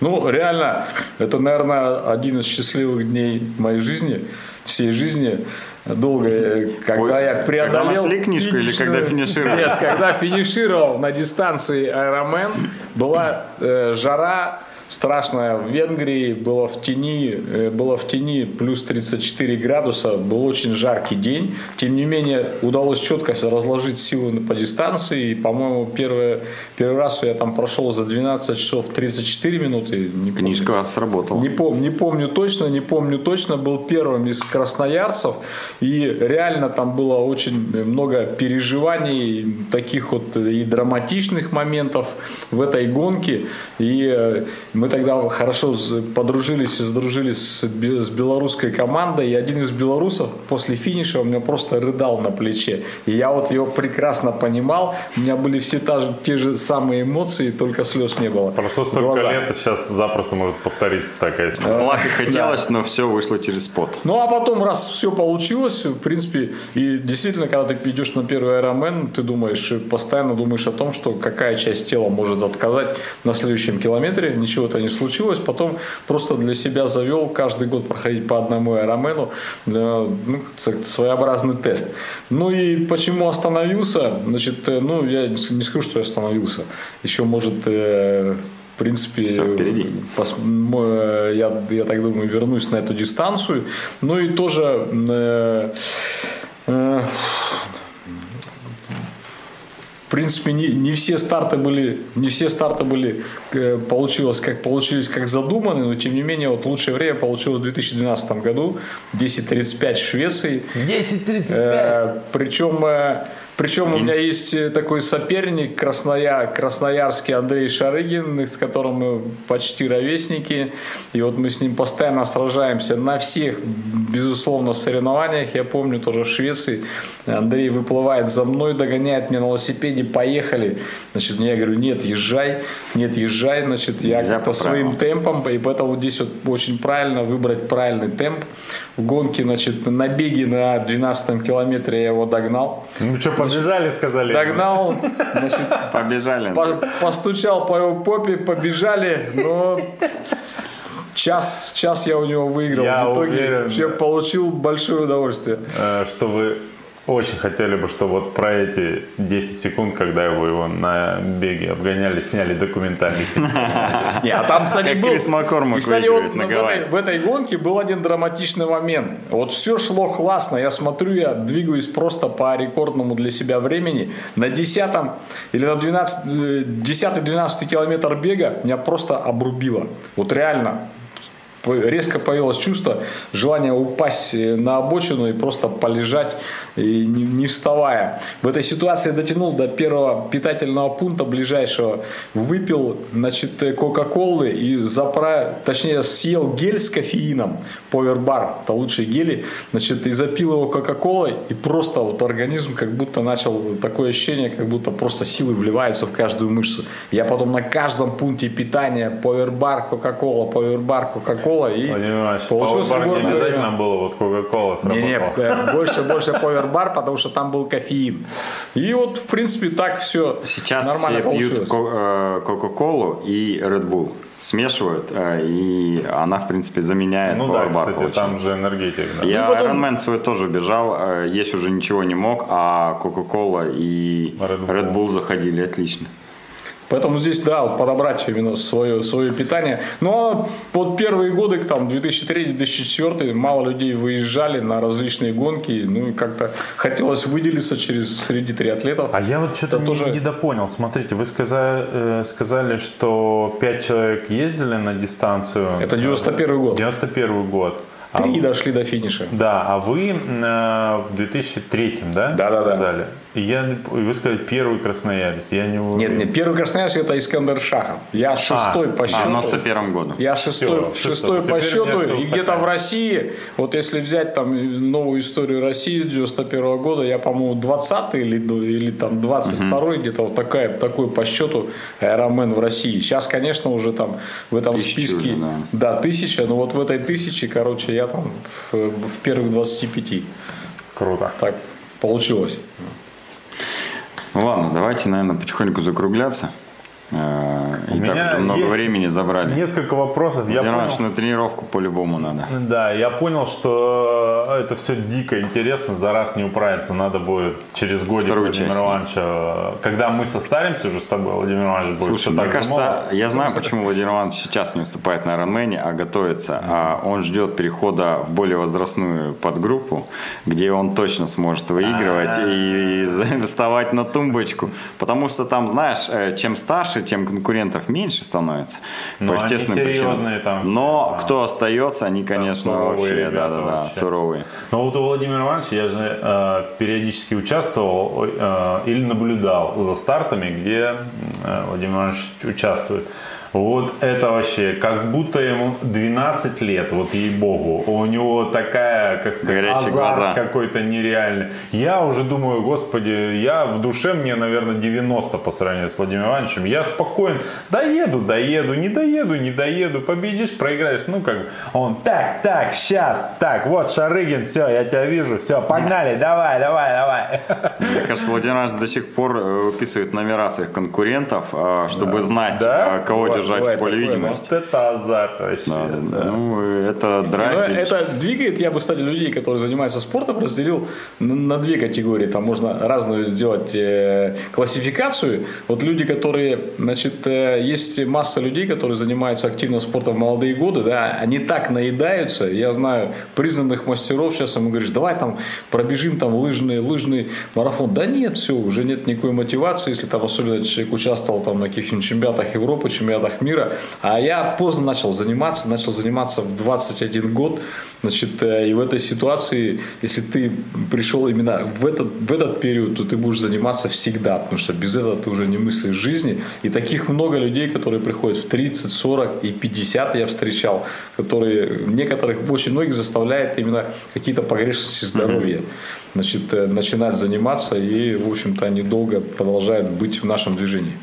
Ну, реально, это, наверное, один из счастливых дней моей жизни, всей жизни. Долго, когда Ой, я преодолел... Когда нашли книжку или когда финишировал? Нет, когда финишировал на дистанции Ironman, была э, жара, страшное в Венгрии, было в тени, э, было в тени плюс 34 градуса, был очень жаркий день. Тем не менее, удалось четко разложить силы по дистанции. И, по-моему, первый, первый раз я там прошел за 12 часов 34 минуты. Не Книжка помню, сработала. Не, пом, не помню точно, не помню точно. Был первым из красноярцев. И реально там было очень много переживаний, таких вот и драматичных моментов в этой гонке. И э, мы тогда хорошо подружились и сдружились с, белорусской командой, и один из белорусов после финиша у меня просто рыдал на плече. И я вот его прекрасно понимал, у меня были все та же, те же самые эмоции, только слез не было. Прошло столько Глаза. лет, сейчас запросто может повториться такая история. Плакать хотелось, да. но все вышло через пот. Ну, а потом, раз все получилось, в принципе, и действительно, когда ты идешь на первый аэромен, ты думаешь, постоянно думаешь о том, что какая часть тела может отказать на следующем километре, ничего это не случилось. Потом просто для себя завел каждый год проходить по одному аэромену, ну, своеобразный тест. Ну и почему остановился? Значит, э, ну, я не скажу, что я остановился. Еще, может, э, в принципе, Пос, э, я, я так думаю, вернусь на эту дистанцию. Ну и тоже э, э, в принципе, не, не все старты были, не все старты были, э, получилось, как получились, как задуманы, но тем не менее, вот лучшее время получилось в 2012 году, 10.35 в Швеции. 10.35? Э, причем э, причем у меня есть э, такой соперник Красноя, красноярский Андрей Шарыгин, с которым мы почти ровесники. И вот мы с ним постоянно сражаемся на всех, безусловно, соревнованиях. Я помню тоже в Швеции. Андрей выплывает за мной, догоняет меня на велосипеде, поехали. Значит, я говорю, нет, езжай, нет, езжай. Значит, я Нельзя по своим темпам, и поэтому здесь вот очень правильно выбрать правильный темп. В гонке, значит, на беге на 12 километре я его догнал. Ну, что, Побежали, сказали. Догнал, значит, Побежали. по- постучал по его попе, побежали, но час, час я у него выиграл. Я В итоге уверен. чем получил большое удовольствие. Э, Что вы очень хотели бы, чтобы вот про эти 10 секунд, когда его, его на беге обгоняли, сняли документальный фильм. Не, а там, кстати, был... Крис Маккормак в, этой, гонке был один драматичный момент. Вот все шло классно. Я смотрю, я двигаюсь просто по рекордному для себя времени. На 10 или на 12, э, 10-12 километр бега меня просто обрубило. Вот реально. Резко появилось чувство, желание упасть э, на обочину и просто полежать, и не, не вставая. В этой ситуации дотянул до первого питательного пункта ближайшего, выпил значит, э, кока-колы и заправил, точнее съел гель с кофеином, повербар, это лучшие гели, значит, и запил его кока-колой, и просто вот организм как будто начал, такое ощущение, как будто просто силы вливаются в каждую мышцу. Я потом на каждом пункте питания повербар, кока-кола, повербар, кока-кола, и Владимир Иванович, получился Power Bar не обязательно было вот Кока-Кола Не-не, сработал. э, больше, больше повербар, потому что там был кофеин. И вот, в принципе, так все Сейчас нормально все пьют получилось. ко- э, Кока-Колу и Red Bull. Смешивают, э, и она, в принципе, заменяет Ну да, Power Bar, кстати, получается. там же энергетик. да. Я Ну, потом- Ironman свой тоже бежал, э, есть уже ничего не мог, а Кока-Кола и Red Bull. Red Bull заходили отлично. Поэтому здесь, да, подобрать именно свое, свое питание. Но вот первые годы, там, 2003-2004, мало людей выезжали на различные гонки. Ну, и как-то хотелось выделиться через среди триатлетов. А я вот что-то не, тоже- недопонял. Смотрите, вы сказали, э, сказали, что 5 человек ездили на дистанцию. Это 91 год. 91 год. А Три дошли до финиша. Да, а вы э, в 2003, да? Да-да-да. Сказали? И я, вы сказали первый красноярец. Я не Нет, нет, первый красноярск это Искандер Шахов. Я шестой по В счету. 91 году. Я шестой, Всё, шестой по счету, и где-то в России, вот если взять там новую историю России с 91 года, я, по-моему, 20 или, или там 22 где-то вот такая, такой по счету Ironman в России. Сейчас, конечно, уже там в этом Тысячи списке, уже, да. да, тысяча, но вот в этой тысяче, короче, я там в, в первых 25. Круто. Так получилось. Ну ладно, давайте, наверное, потихоньку закругляться. Э, У И так меня уже много времени забрали. Несколько вопросов. Я Владимир понял, Иванович, на тренировку по-любому надо. да, я понял, что это все дико интересно, за раз не управиться. Надо будет через годик Вторую Владимира часть. Ивановича, когда мы состаримся уже с тобой, Владимир Иванович будет Слушай, мне кажется, молод. я знаю, почему Владимир Иванович сейчас не выступает на Ironman, а готовится. А Он ждет перехода в более возрастную подгруппу, где он точно сможет выигрывать и и вставать на тумбочку. Потому что там, знаешь, э, чем старше, тем конкурентов меньше становится. Но по они естественным причинам. там все, Но да. кто остается, они, конечно, вообще, ребята да-да-да, вообще. суровые. Но вот у Владимира Ивановича я же э, периодически участвовал э, или наблюдал за стартами, где э, Владимир Иванович участвует. Вот это вообще, как будто ему 12 лет, вот ей-богу. У него такая, как сказать, азарт глаза. какой-то нереальный. Я уже думаю, господи, я в душе мне, наверное, 90 по сравнению с Владимиром Ивановичем. Я спокоен. Доеду, доеду, не доеду, не доеду. Победишь, проиграешь. Ну, как. Он, так, так, сейчас, так, вот Шарыгин, все, я тебя вижу, все, погнали, давай, давай, давай. Мне кажется, Владимир Иванович до сих пор э, выписывает номера своих конкурентов, э, чтобы знать, Да? э, кого Бывает- бывает в поле такое, видимости. Вот это азарт вообще. Да, да. Ну, это Но драйв. это двигает, я бы, кстати, людей, которые занимаются спортом, разделил на, на две категории. Там можно разную сделать э, классификацию. Вот люди, которые, значит, э, есть масса людей, которые занимаются активно спортом в молодые годы, да, они так наедаются. Я знаю признанных мастеров, сейчас ему говоришь, давай там пробежим там лыжный, лыжный марафон. Да нет, все, уже нет никакой мотивации, если там особенно человек участвовал там на каких-нибудь чемпионатах Европы, чемпионатах мира. А я поздно начал заниматься, начал заниматься в 21 год. Значит, э, и в этой ситуации, если ты пришел именно в этот, в этот период, то ты будешь заниматься всегда, потому что без этого ты уже не мыслишь жизни. И таких много людей, которые приходят в 30, 40 и 50 я встречал, которые некоторых, очень многих заставляет именно какие-то погрешности здоровья. Значит, э, начинать заниматься и, в общем-то, они долго продолжают быть в нашем движении.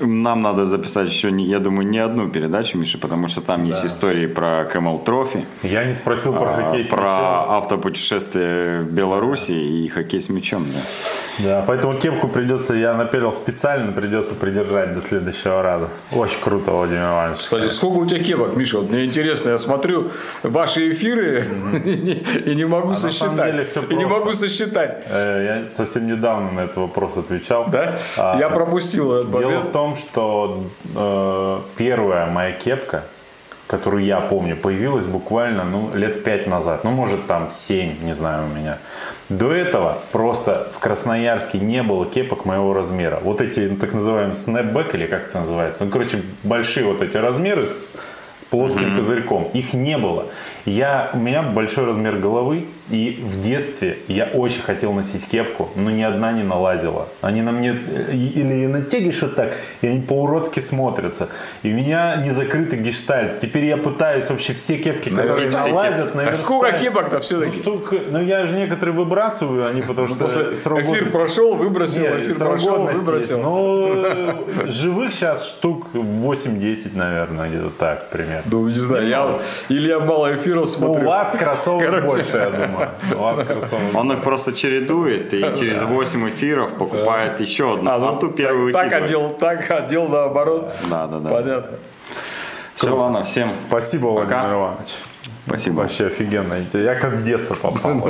Нам надо записать еще, я думаю, не одну передачу, Миша, потому что там есть истории про Camel Trophy, Я не спросил про а, хоккей с про мячом. автопутешествие в Беларуси и хоккей с мячом. Да. Да, поэтому кепку придется, я наперил специально, придется придержать до следующего раза. Очень круто, Владимир Иванович. Кстати, сколько у тебя кепок, Миша? Вот мне интересно, я смотрю ваши эфиры и не- могу А на самом деле сосчитать. И не могу сосчитать. Э, Я совсем недавно на этот вопрос отвечал. Да? А, Я пропустил этот Дело момент. в том, что э, первая моя кепка, которую я помню, появилась буквально ну, лет пять назад. Ну, может, там 7, не знаю, у меня. До этого просто в Красноярске не было кепок моего размера. Вот эти ну, так называемые снэпбэк, или как это называется? Ну, короче, большие вот эти размеры с плоским козырьком. Их не было. Я, у меня большой размер головы, и в детстве я очень хотел носить кепку, но ни одна не налазила. Они на мне э, или натягиваешь вот так, и они по-уродски смотрятся. И у меня не закрытый гештальт. Теперь я пытаюсь вообще все кепки, которые все налазят, А наверстать. сколько кепок-то Ну, все-таки? штук, ну я же некоторые выбрасываю, они потому что После срок эфир годности- прошел, выбросил, нет, эфир срок прошел, годности выбросил. есть. Ну, живых сейчас штук 8-10, наверное, где-то так примерно. Ну, не знаю, я или я мало эфиров У смотрю. вас кроссовок Короче. больше, я думаю. Он их просто чередует и через 8 эфиров покупает еще одну, А, а, ну, ту первую так одел, так одел наоборот. Да, да, да. Понятно. Все, ладно, всем Спасибо, Владимир. Иванович. спасибо. Вообще офигенно. Я как в детство попал.